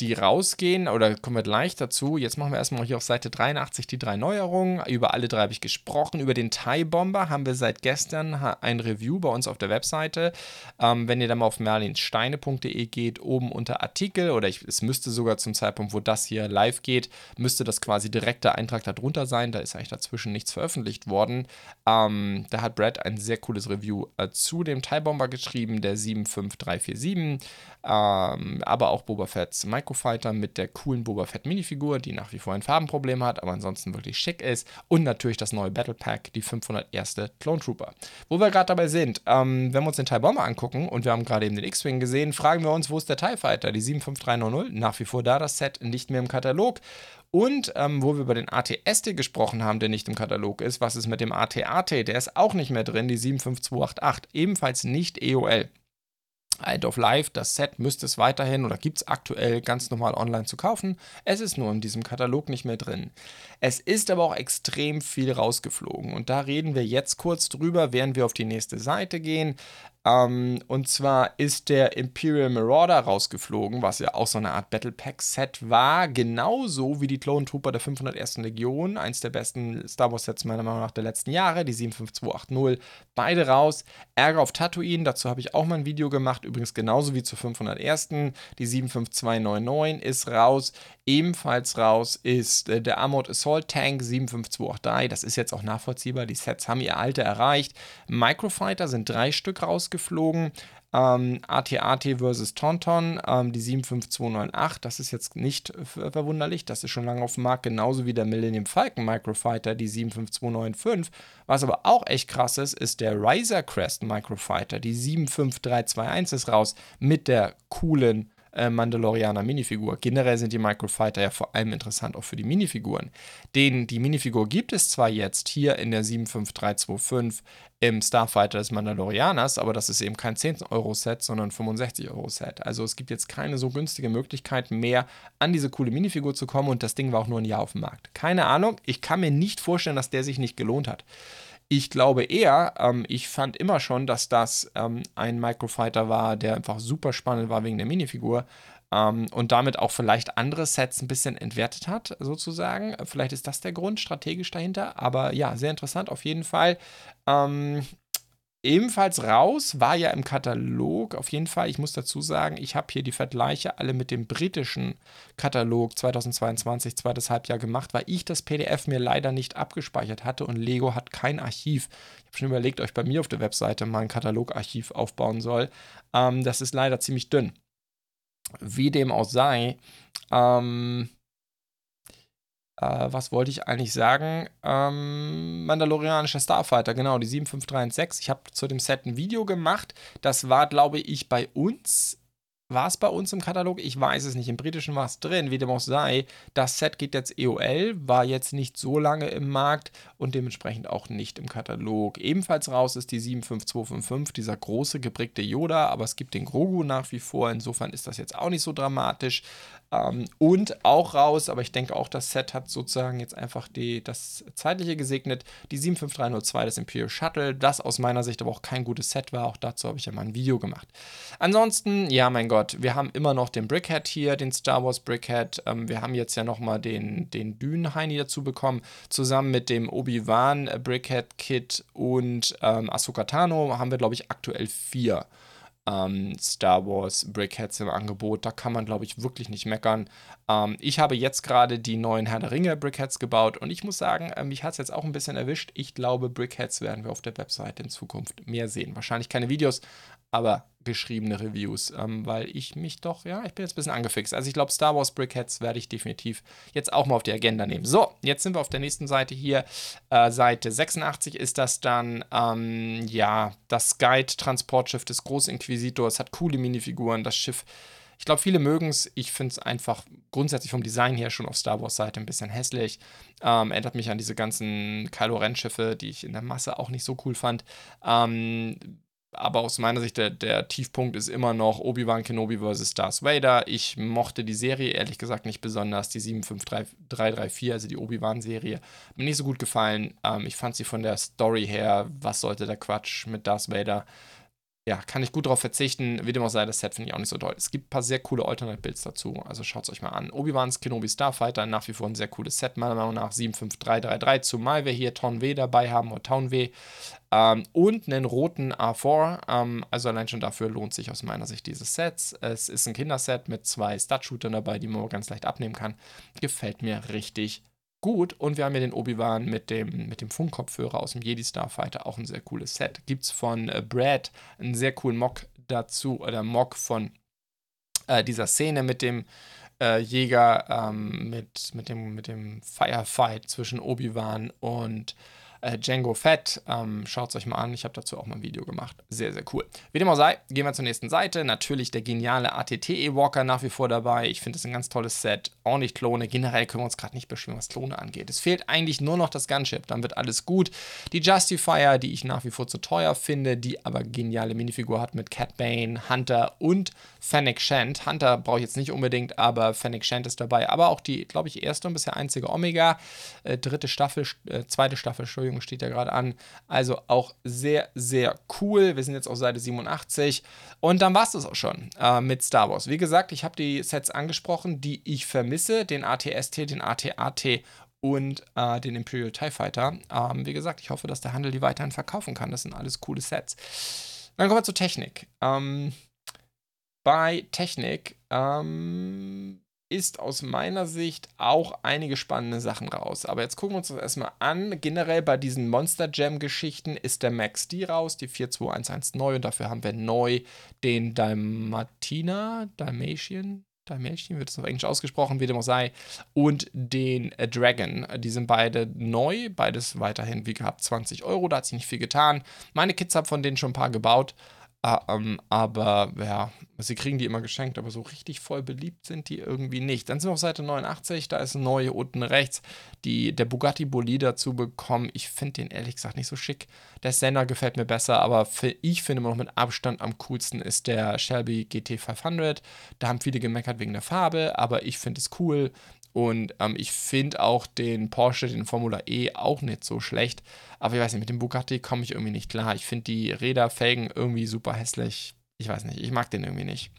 die rausgehen, oder kommen wir gleich dazu. Jetzt machen wir erstmal hier auf Seite 83 die drei Neuerungen. Über alle drei habe ich gesprochen. Über den Thai Bomber haben wir seit gestern ein Review bei uns auf der Webseite. Ähm, wenn ihr dann mal auf merlinsteine.de geht, oben unter Artikel, oder ich, es müsste sogar zum Zeitpunkt, wo das hier live geht, müsste das quasi direkter Eintrag darunter sein. Da ist eigentlich dazwischen nichts veröffentlicht worden. Ähm, da hat Brad ein sehr cooles Review äh, zu dem Thai Bomber geschrieben, der 75347. Ähm, aber auch Boba Fett's Microfighter mit der coolen Boba Fett Minifigur, die nach wie vor ein Farbenproblem hat, aber ansonsten wirklich schick ist. Und natürlich das neue Battle Pack, die 501. Clone Trooper. Wo wir gerade dabei sind, ähm, wenn wir uns den TIE Bomber angucken und wir haben gerade eben den X-Wing gesehen, fragen wir uns, wo ist der TIE Fighter, die 75300? Nach wie vor da das Set, nicht mehr im Katalog. Und ähm, wo wir über den AT-ST gesprochen haben, der nicht im Katalog ist, was ist mit dem AT-AT? Der ist auch nicht mehr drin, die 75288, ebenfalls nicht EOL. End of Life, das Set müsste es weiterhin oder gibt es aktuell ganz normal online zu kaufen. Es ist nur in diesem Katalog nicht mehr drin. Es ist aber auch extrem viel rausgeflogen und da reden wir jetzt kurz drüber, während wir auf die nächste Seite gehen. Ähm, und zwar ist der Imperial Marauder rausgeflogen, was ja auch so eine Art Battle Pack Set war, genauso wie die Clone Trooper der 501. Legion, eins der besten Star Wars Sets meiner Meinung nach der letzten Jahre, die 75280, beide raus. Ärger auf Tatooine, dazu habe ich auch mal ein Video gemacht, übrigens genauso wie zur 501. Die 75299 ist raus, ebenfalls raus ist äh, der Armored Assault Tank 75283, das ist jetzt auch nachvollziehbar, die Sets haben ihr Alter erreicht. Microfighter sind drei Stück raus rausgeflogen. Ähm, AT-AT versus Tonton, ähm, die 75298, das ist jetzt nicht verwunderlich, das ist schon lange auf dem Markt, genauso wie der Millennium Falcon Microfighter, die 75295. Was aber auch echt krass ist, ist der Riser Crest Microfighter, die 75321 ist raus mit der coolen äh, Mandalorianer Minifigur. Generell sind die Microfighter ja vor allem interessant auch für die Minifiguren. Den, die Minifigur gibt es zwar jetzt hier in der 75325 im Starfighter des Mandalorianers, aber das ist eben kein 10-Euro-Set, sondern 65-Euro-Set. Also es gibt jetzt keine so günstige Möglichkeit mehr, an diese coole Minifigur zu kommen und das Ding war auch nur ein Jahr auf dem Markt. Keine Ahnung, ich kann mir nicht vorstellen, dass der sich nicht gelohnt hat. Ich glaube eher, ähm, ich fand immer schon, dass das ähm, ein Microfighter war, der einfach super spannend war wegen der Minifigur ähm, und damit auch vielleicht andere Sets ein bisschen entwertet hat, sozusagen. Vielleicht ist das der Grund strategisch dahinter, aber ja, sehr interessant auf jeden Fall. Ähm, Ebenfalls raus war ja im Katalog, auf jeden Fall, ich muss dazu sagen, ich habe hier die Vergleiche alle mit dem britischen Katalog 2022, zweites Halbjahr gemacht, weil ich das PDF mir leider nicht abgespeichert hatte und Lego hat kein Archiv. Ich habe schon überlegt, euch bei mir auf der Webseite mal ein Katalogarchiv aufbauen soll. Ähm, das ist leider ziemlich dünn. Wie dem auch sei, ähm, äh, was wollte ich eigentlich sagen? Ähm, Mandalorianischer Starfighter, genau, die 75316. Ich habe zu dem Set ein Video gemacht. Das war, glaube ich, bei uns war es bei uns im Katalog? Ich weiß es nicht. Im britischen war es drin, wie dem auch sei. Das Set geht jetzt EOL, war jetzt nicht so lange im Markt und dementsprechend auch nicht im Katalog. Ebenfalls raus ist die 75255, dieser große geprägte Yoda, aber es gibt den Grogu nach wie vor. Insofern ist das jetzt auch nicht so dramatisch. Ähm, und auch raus, aber ich denke auch, das Set hat sozusagen jetzt einfach die, das zeitliche gesegnet. Die 75302, das Imperial Shuttle, das aus meiner Sicht aber auch kein gutes Set war. Auch dazu habe ich ja mal ein Video gemacht. Ansonsten, ja, mein Gott, wir haben immer noch den Brickhead hier, den Star Wars Brickhead. Ähm, wir haben jetzt ja nochmal den, den Dünenheini dazu bekommen, zusammen mit dem Obi-Wan Brickhead Kit und ähm, Ahsoka Tano haben wir, glaube ich, aktuell vier ähm, Star Wars Brickheads im Angebot. Da kann man, glaube ich, wirklich nicht meckern. Ähm, ich habe jetzt gerade die neuen Herr der Ringe Brickheads gebaut und ich muss sagen, äh, mich hat es jetzt auch ein bisschen erwischt. Ich glaube, Brickheads werden wir auf der Website in Zukunft mehr sehen. Wahrscheinlich keine Videos, aber geschriebene Reviews, ähm, weil ich mich doch, ja, ich bin jetzt ein bisschen angefixt. Also ich glaube, Star Wars Brickheads werde ich definitiv jetzt auch mal auf die Agenda nehmen. So, jetzt sind wir auf der nächsten Seite hier. Äh, Seite 86 ist das dann, ähm, ja, das Guide-Transportschiff des Großinquisitors, hat coole Minifiguren, das Schiff. Ich glaube, viele mögen es. Ich finde es einfach grundsätzlich vom Design her schon auf Star Wars Seite ein bisschen hässlich. Ähm, erinnert mich an diese ganzen Kylo Ren Schiffe, die ich in der Masse auch nicht so cool fand. Ähm, aber aus meiner Sicht, der, der Tiefpunkt ist immer noch Obi-Wan Kenobi vs. Darth Vader. Ich mochte die Serie ehrlich gesagt nicht besonders, die 75334, also die Obi-Wan-Serie. Mir nicht so gut gefallen. Ähm, ich fand sie von der Story her, was sollte der Quatsch mit Darth Vader? Ja, kann ich gut darauf verzichten. Wie dem auch sei, das Set finde ich auch nicht so toll. Es gibt ein paar sehr coole Alternate-Builds dazu, also schaut es euch mal an. Obi-Wan's Kenobi Starfighter, nach wie vor ein sehr cooles Set, meiner Meinung nach 75333, zumal wir hier Ton W dabei haben, oder Town W, ähm, und einen roten A4, ähm, also allein schon dafür lohnt sich aus meiner Sicht dieses Set. Es ist ein Kinderset mit zwei Stud-Shootern dabei, die man ganz leicht abnehmen kann. Gefällt mir richtig gut. Und wir haben ja den Obi-Wan mit dem, mit dem Funkkopfhörer aus dem Jedi Starfighter, auch ein sehr cooles Set. Gibt es von äh, Brad einen sehr coolen Mock dazu, oder Mock von äh, dieser Szene mit dem äh, Jäger, ähm, mit, mit, dem, mit dem Firefight zwischen Obi-Wan und äh, Django Fett. Ähm, Schaut es euch mal an. Ich habe dazu auch mal ein Video gemacht. Sehr, sehr cool. Wie dem auch sei, gehen wir zur nächsten Seite. Natürlich der geniale ATT-E-Walker nach wie vor dabei. Ich finde es ein ganz tolles Set. Auch nicht Klone. Generell können wir uns gerade nicht beschweren, was Klone angeht. Es fehlt eigentlich nur noch das Gunship. Dann wird alles gut. Die Justifier, die ich nach wie vor zu teuer finde, die aber geniale Minifigur hat mit Cat Bane, Hunter und Fennec Shant. Hunter brauche ich jetzt nicht unbedingt, aber Fennec Shant ist dabei. Aber auch die, glaube ich, erste und bisher einzige Omega. Äh, dritte Staffel, äh, zweite Staffel, Entschuldigung Entschuldigung, steht ja gerade an. Also auch sehr, sehr cool. Wir sind jetzt auf Seite 87. Und dann war es das auch schon äh, mit Star Wars. Wie gesagt, ich habe die Sets angesprochen, die ich vermisse: den ATST, den ATAT und äh, den Imperial TIE Fighter. Ähm, wie gesagt, ich hoffe, dass der Handel die weiterhin verkaufen kann. Das sind alles coole Sets. Dann kommen wir zur Technik. Ähm, bei Technik ähm, ist aus meiner Sicht auch einige spannende Sachen raus. Aber jetzt gucken wir uns das erstmal an. Generell bei diesen Monster Jam Geschichten ist der Max D raus, die 4211 neu und dafür haben wir neu den Dalmatina, Dalmatian, Dalmatian wird es auf Englisch ausgesprochen, wie dem auch sei, und den äh, Dragon. Die sind beide neu, beides weiterhin wie gehabt 20 Euro, da hat sich nicht viel getan. Meine Kids haben von denen schon ein paar gebaut. Ah, ähm, aber ja, sie kriegen die immer geschenkt, aber so richtig voll beliebt sind die irgendwie nicht. Dann sind wir auf Seite 89, da ist neu unten rechts die, der Bugatti Bolide dazu bekommen. Ich finde den ehrlich gesagt nicht so schick. Der Sender gefällt mir besser, aber für, ich finde immer noch mit Abstand am coolsten ist der Shelby GT 500. Da haben viele gemeckert wegen der Farbe, aber ich finde es cool. Und ähm, ich finde auch den Porsche, den Formula E, auch nicht so schlecht. Aber ich weiß nicht, mit dem Bugatti komme ich irgendwie nicht klar. Ich finde die Räder, Felgen irgendwie super hässlich. Ich weiß nicht, ich mag den irgendwie nicht.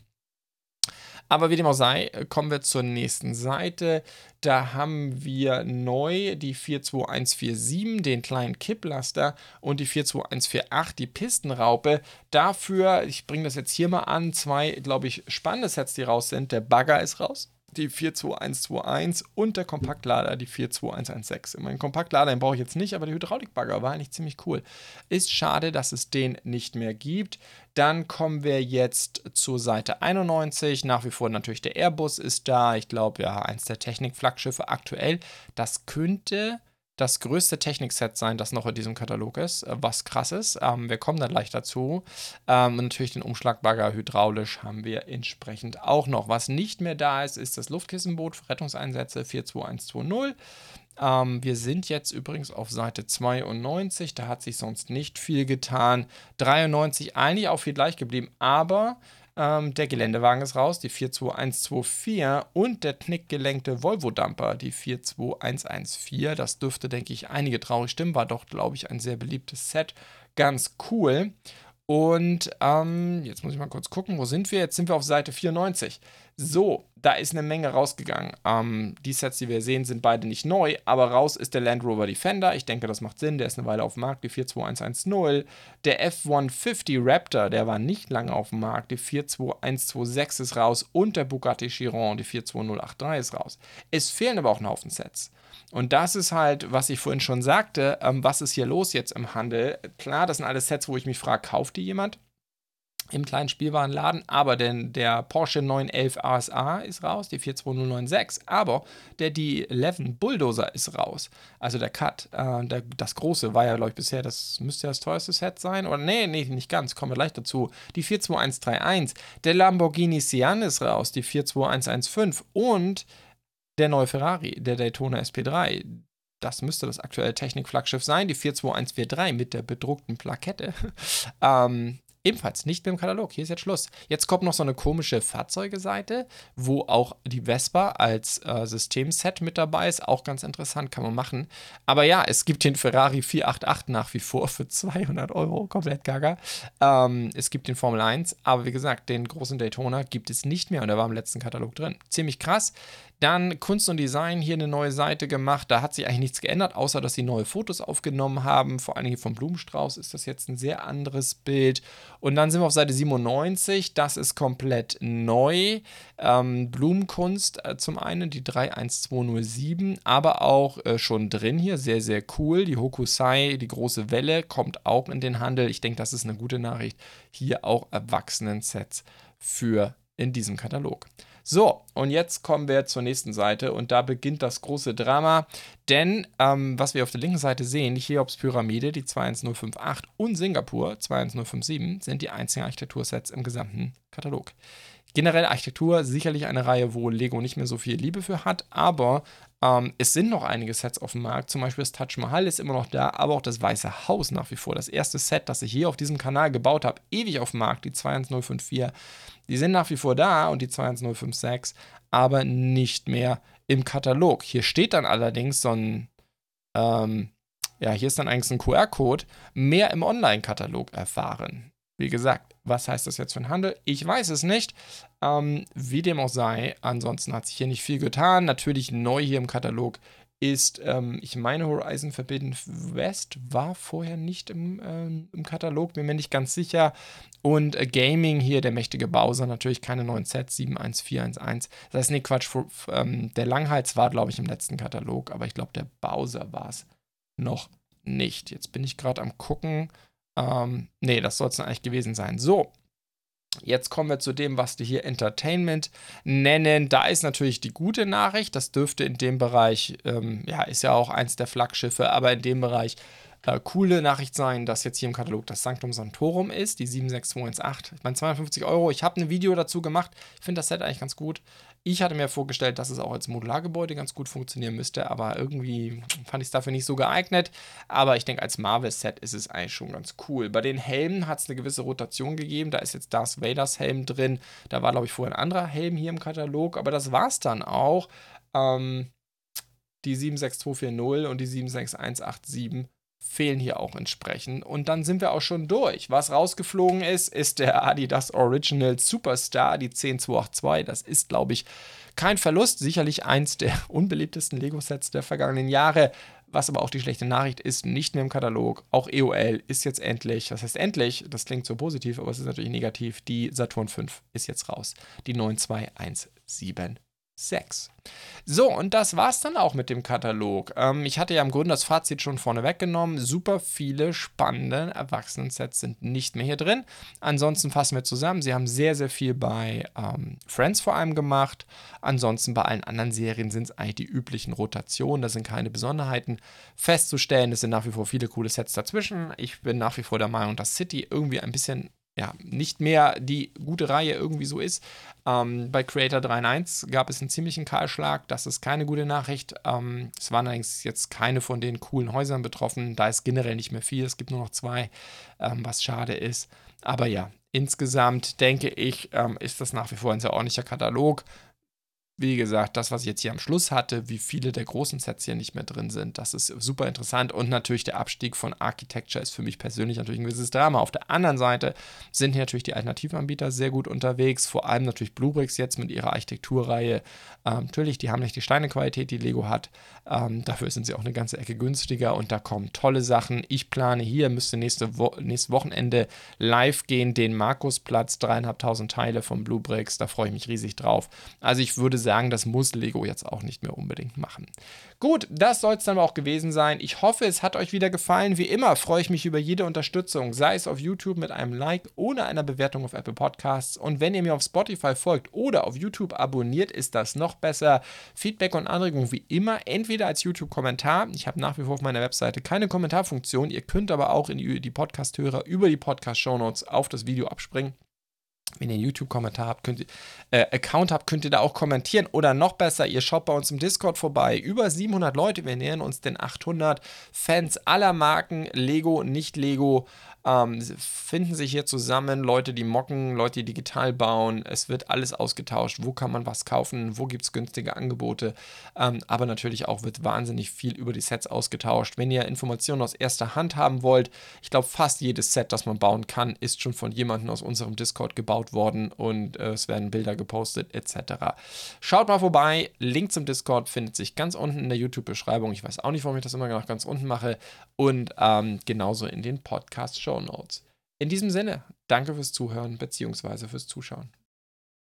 Aber wie dem auch sei, kommen wir zur nächsten Seite. Da haben wir neu die 42147, den kleinen Kipplaster und die 42148, die Pistenraupe. Dafür, ich bringe das jetzt hier mal an, zwei, glaube ich, spannende Sets, die raus sind. Der Bagger ist raus die 42121 und der Kompaktlader, die 42116. Mein Kompaktlader, den brauche ich jetzt nicht, aber der Hydraulikbagger war eigentlich ziemlich cool. Ist schade, dass es den nicht mehr gibt. Dann kommen wir jetzt zur Seite 91. Nach wie vor natürlich der Airbus ist da. Ich glaube, ja, eins der Technik-Flaggschiffe aktuell. Das könnte das größte Technikset sein, das noch in diesem Katalog ist, äh, was krass ist. Ähm, wir kommen dann gleich dazu. Ähm, natürlich den Umschlagbagger hydraulisch haben wir entsprechend auch noch. Was nicht mehr da ist, ist das Luftkissenboot für Rettungseinsätze 42120. Ähm, wir sind jetzt übrigens auf Seite 92, da hat sich sonst nicht viel getan. 93 eigentlich auch viel gleich geblieben, aber ähm, der Geländewagen ist raus, die 42124 und der knickgelenkte Volvo-Dumper, die 42114. Das dürfte, denke ich, einige traurig stimmen. War doch, glaube ich, ein sehr beliebtes Set. Ganz cool. Und ähm, jetzt muss ich mal kurz gucken, wo sind wir? Jetzt sind wir auf Seite 94. So, da ist eine Menge rausgegangen. Ähm, die Sets, die wir sehen, sind beide nicht neu, aber raus ist der Land Rover Defender. Ich denke, das macht Sinn. Der ist eine Weile auf dem Markt, die 42110. Der F-150 Raptor, der war nicht lange auf dem Markt, die 42126 ist raus. Und der Bugatti Chiron, die 42083 ist raus. Es fehlen aber auch ein Haufen Sets. Und das ist halt, was ich vorhin schon sagte, ähm, was ist hier los jetzt im Handel? Klar, das sind alles Sets, wo ich mich frage, kauft die jemand? Im kleinen Spielwarenladen, aber denn der Porsche 911 ASA ist raus, die 42096, aber der D11 Bulldozer ist raus, also der Cut, äh, der, das große war ja, glaube ich, bisher, das müsste ja das teuerste Set sein, oder nee, nee, nicht ganz, kommen wir gleich dazu, die 42131, der Lamborghini Sian ist raus, die 42115 und der neue Ferrari, der Daytona SP3. Das müsste das aktuelle Technik-Flaggschiff sein, die 42143 mit der bedruckten Plakette. ähm, Ebenfalls nicht mehr im Katalog. Hier ist jetzt Schluss. Jetzt kommt noch so eine komische Fahrzeugeseite, wo auch die Vespa als äh, Systemset mit dabei ist. Auch ganz interessant, kann man machen. Aber ja, es gibt den Ferrari 488 nach wie vor für 200 Euro, komplett gaga. Ähm, es gibt den Formel 1, aber wie gesagt, den großen Daytona gibt es nicht mehr und der war im letzten Katalog drin. Ziemlich krass. Dann Kunst und Design hier eine neue Seite gemacht. Da hat sich eigentlich nichts geändert, außer dass sie neue Fotos aufgenommen haben. Vor allem hier vom Blumenstrauß ist das jetzt ein sehr anderes Bild. Und dann sind wir auf Seite 97. Das ist komplett neu. Ähm, Blumenkunst äh, zum einen, die 31207, aber auch äh, schon drin hier. Sehr, sehr cool. Die Hokusai, die große Welle, kommt auch in den Handel. Ich denke, das ist eine gute Nachricht. Hier auch Erwachsenen-Sets für in diesem Katalog. So, und jetzt kommen wir zur nächsten Seite und da beginnt das große Drama, denn ähm, was wir auf der linken Seite sehen, die Cheops Pyramide, die 21058 und Singapur 21057 sind die einzigen Architektursets im gesamten Katalog. Generell Architektur sicherlich eine Reihe, wo Lego nicht mehr so viel Liebe für hat, aber ähm, es sind noch einige Sets auf dem Markt. Zum Beispiel das Taj Mahal ist immer noch da, aber auch das Weiße Haus nach wie vor. Das erste Set, das ich hier auf diesem Kanal gebaut habe, ewig auf dem Markt, die 21054. Die sind nach wie vor da und die 21056, aber nicht mehr im Katalog. Hier steht dann allerdings so ein, ähm, ja, hier ist dann eigentlich ein QR-Code, mehr im Online-Katalog erfahren. Wie gesagt, was heißt das jetzt für den Handel? Ich weiß es nicht. Ähm, wie dem auch sei, ansonsten hat sich hier nicht viel getan. Natürlich neu hier im Katalog ist, ähm, ich meine, Horizon Forbidden West war vorher nicht im, ähm, im Katalog, bin mir nicht ganz sicher. Und äh, Gaming hier, der mächtige Bowser, natürlich keine neuen Sets, 71411. Das heißt, nee, Quatsch, ähm, der Langhals war, glaube ich, im letzten Katalog, aber ich glaube, der Bowser war es noch nicht. Jetzt bin ich gerade am gucken. Ähm, nee, das soll es eigentlich gewesen sein. So, Jetzt kommen wir zu dem, was die hier Entertainment nennen. Da ist natürlich die gute Nachricht. Das dürfte in dem Bereich, ähm, ja, ist ja auch eins der Flaggschiffe, aber in dem Bereich äh, coole Nachricht sein, dass jetzt hier im Katalog das Sanctum Santorum ist, die 76218. Ich meine, 250 Euro. Ich habe ein Video dazu gemacht. Ich finde das Set eigentlich ganz gut. Ich hatte mir vorgestellt, dass es auch als Modulargebäude ganz gut funktionieren müsste, aber irgendwie fand ich es dafür nicht so geeignet. Aber ich denke, als Marvel-Set ist es eigentlich schon ganz cool. Bei den Helmen hat es eine gewisse Rotation gegeben. Da ist jetzt Darth Vaders Helm drin. Da war, glaube ich, vorher ein anderer Helm hier im Katalog, aber das war es dann auch. Ähm, die 76240 und die 76187 fehlen hier auch entsprechend. Und dann sind wir auch schon durch. Was rausgeflogen ist, ist der Adidas Original Superstar, die 10282. Das ist, glaube ich, kein Verlust. Sicherlich eins der unbeliebtesten Lego-Sets der vergangenen Jahre. Was aber auch die schlechte Nachricht ist, nicht mehr im Katalog. Auch EOL ist jetzt endlich, das heißt endlich, das klingt so positiv, aber es ist natürlich negativ. Die Saturn 5 ist jetzt raus. Die 92175. 6. So, und das war es dann auch mit dem Katalog. Ähm, ich hatte ja im Grunde das Fazit schon vorne weggenommen. Super viele spannende Erwachsenen-Sets sind nicht mehr hier drin. Ansonsten fassen wir zusammen. Sie haben sehr, sehr viel bei ähm, Friends vor allem gemacht. Ansonsten bei allen anderen Serien sind es eigentlich die üblichen Rotationen. Da sind keine Besonderheiten festzustellen. Es sind nach wie vor viele coole Sets dazwischen. Ich bin nach wie vor der Meinung, dass City irgendwie ein bisschen ja, nicht mehr die gute Reihe irgendwie so ist. Ähm, bei Creator 3.1 gab es einen ziemlichen Kahlschlag. Das ist keine gute Nachricht. Ähm, es waren allerdings jetzt keine von den coolen Häusern betroffen. Da ist generell nicht mehr viel. Es gibt nur noch zwei, ähm, was schade ist. Aber ja, insgesamt denke ich, ähm, ist das nach wie vor ein sehr ordentlicher Katalog wie gesagt, das, was ich jetzt hier am Schluss hatte, wie viele der großen Sets hier nicht mehr drin sind, das ist super interessant. Und natürlich der Abstieg von Architecture ist für mich persönlich natürlich ein gewisses Drama. Auf der anderen Seite sind hier natürlich die Alternativanbieter sehr gut unterwegs, vor allem natürlich Bluebricks jetzt mit ihrer Architekturreihe. Ähm, natürlich, die haben nicht die Steinequalität, die Lego hat. Ähm, dafür sind sie auch eine ganze Ecke günstiger und da kommen tolle Sachen. Ich plane hier, müsste nächste Wo nächstes Wochenende live gehen, den Markusplatz, dreieinhalbtausend Teile von Bluebricks. Da freue ich mich riesig drauf. Also ich würde sagen, das muss Lego jetzt auch nicht mehr unbedingt machen. Gut, das soll es dann auch gewesen sein. Ich hoffe, es hat euch wieder gefallen. Wie immer freue ich mich über jede Unterstützung, sei es auf YouTube mit einem Like oder einer Bewertung auf Apple Podcasts. Und wenn ihr mir auf Spotify folgt oder auf YouTube abonniert, ist das noch besser. Feedback und Anregungen wie immer, entweder als YouTube-Kommentar. Ich habe nach wie vor auf meiner Webseite keine Kommentarfunktion. Ihr könnt aber auch in die Podcast-Hörer über die Podcast-Shownotes auf das Video abspringen. Wenn ihr einen YouTube-Kommentar habt, könnt äh, Account habt, könnt ihr da auch kommentieren. Oder noch besser, ihr schaut bei uns im Discord vorbei. Über 700 Leute, wir nähern uns den 800 Fans aller Marken, Lego, nicht Lego. Ähm, finden sich hier zusammen, Leute, die mocken, Leute, die digital bauen. Es wird alles ausgetauscht. Wo kann man was kaufen? Wo gibt es günstige Angebote? Ähm, aber natürlich auch wird wahnsinnig viel über die Sets ausgetauscht. Wenn ihr Informationen aus erster Hand haben wollt, ich glaube, fast jedes Set, das man bauen kann, ist schon von jemandem aus unserem Discord gebaut worden und äh, es werden Bilder gepostet etc. Schaut mal vorbei. Link zum Discord findet sich ganz unten in der YouTube-Beschreibung. Ich weiß auch nicht, warum ich das immer noch ganz unten mache. Und ähm, genauso in den Podcast-Show Notes. In diesem Sinne, danke fürs Zuhören bzw. fürs Zuschauen.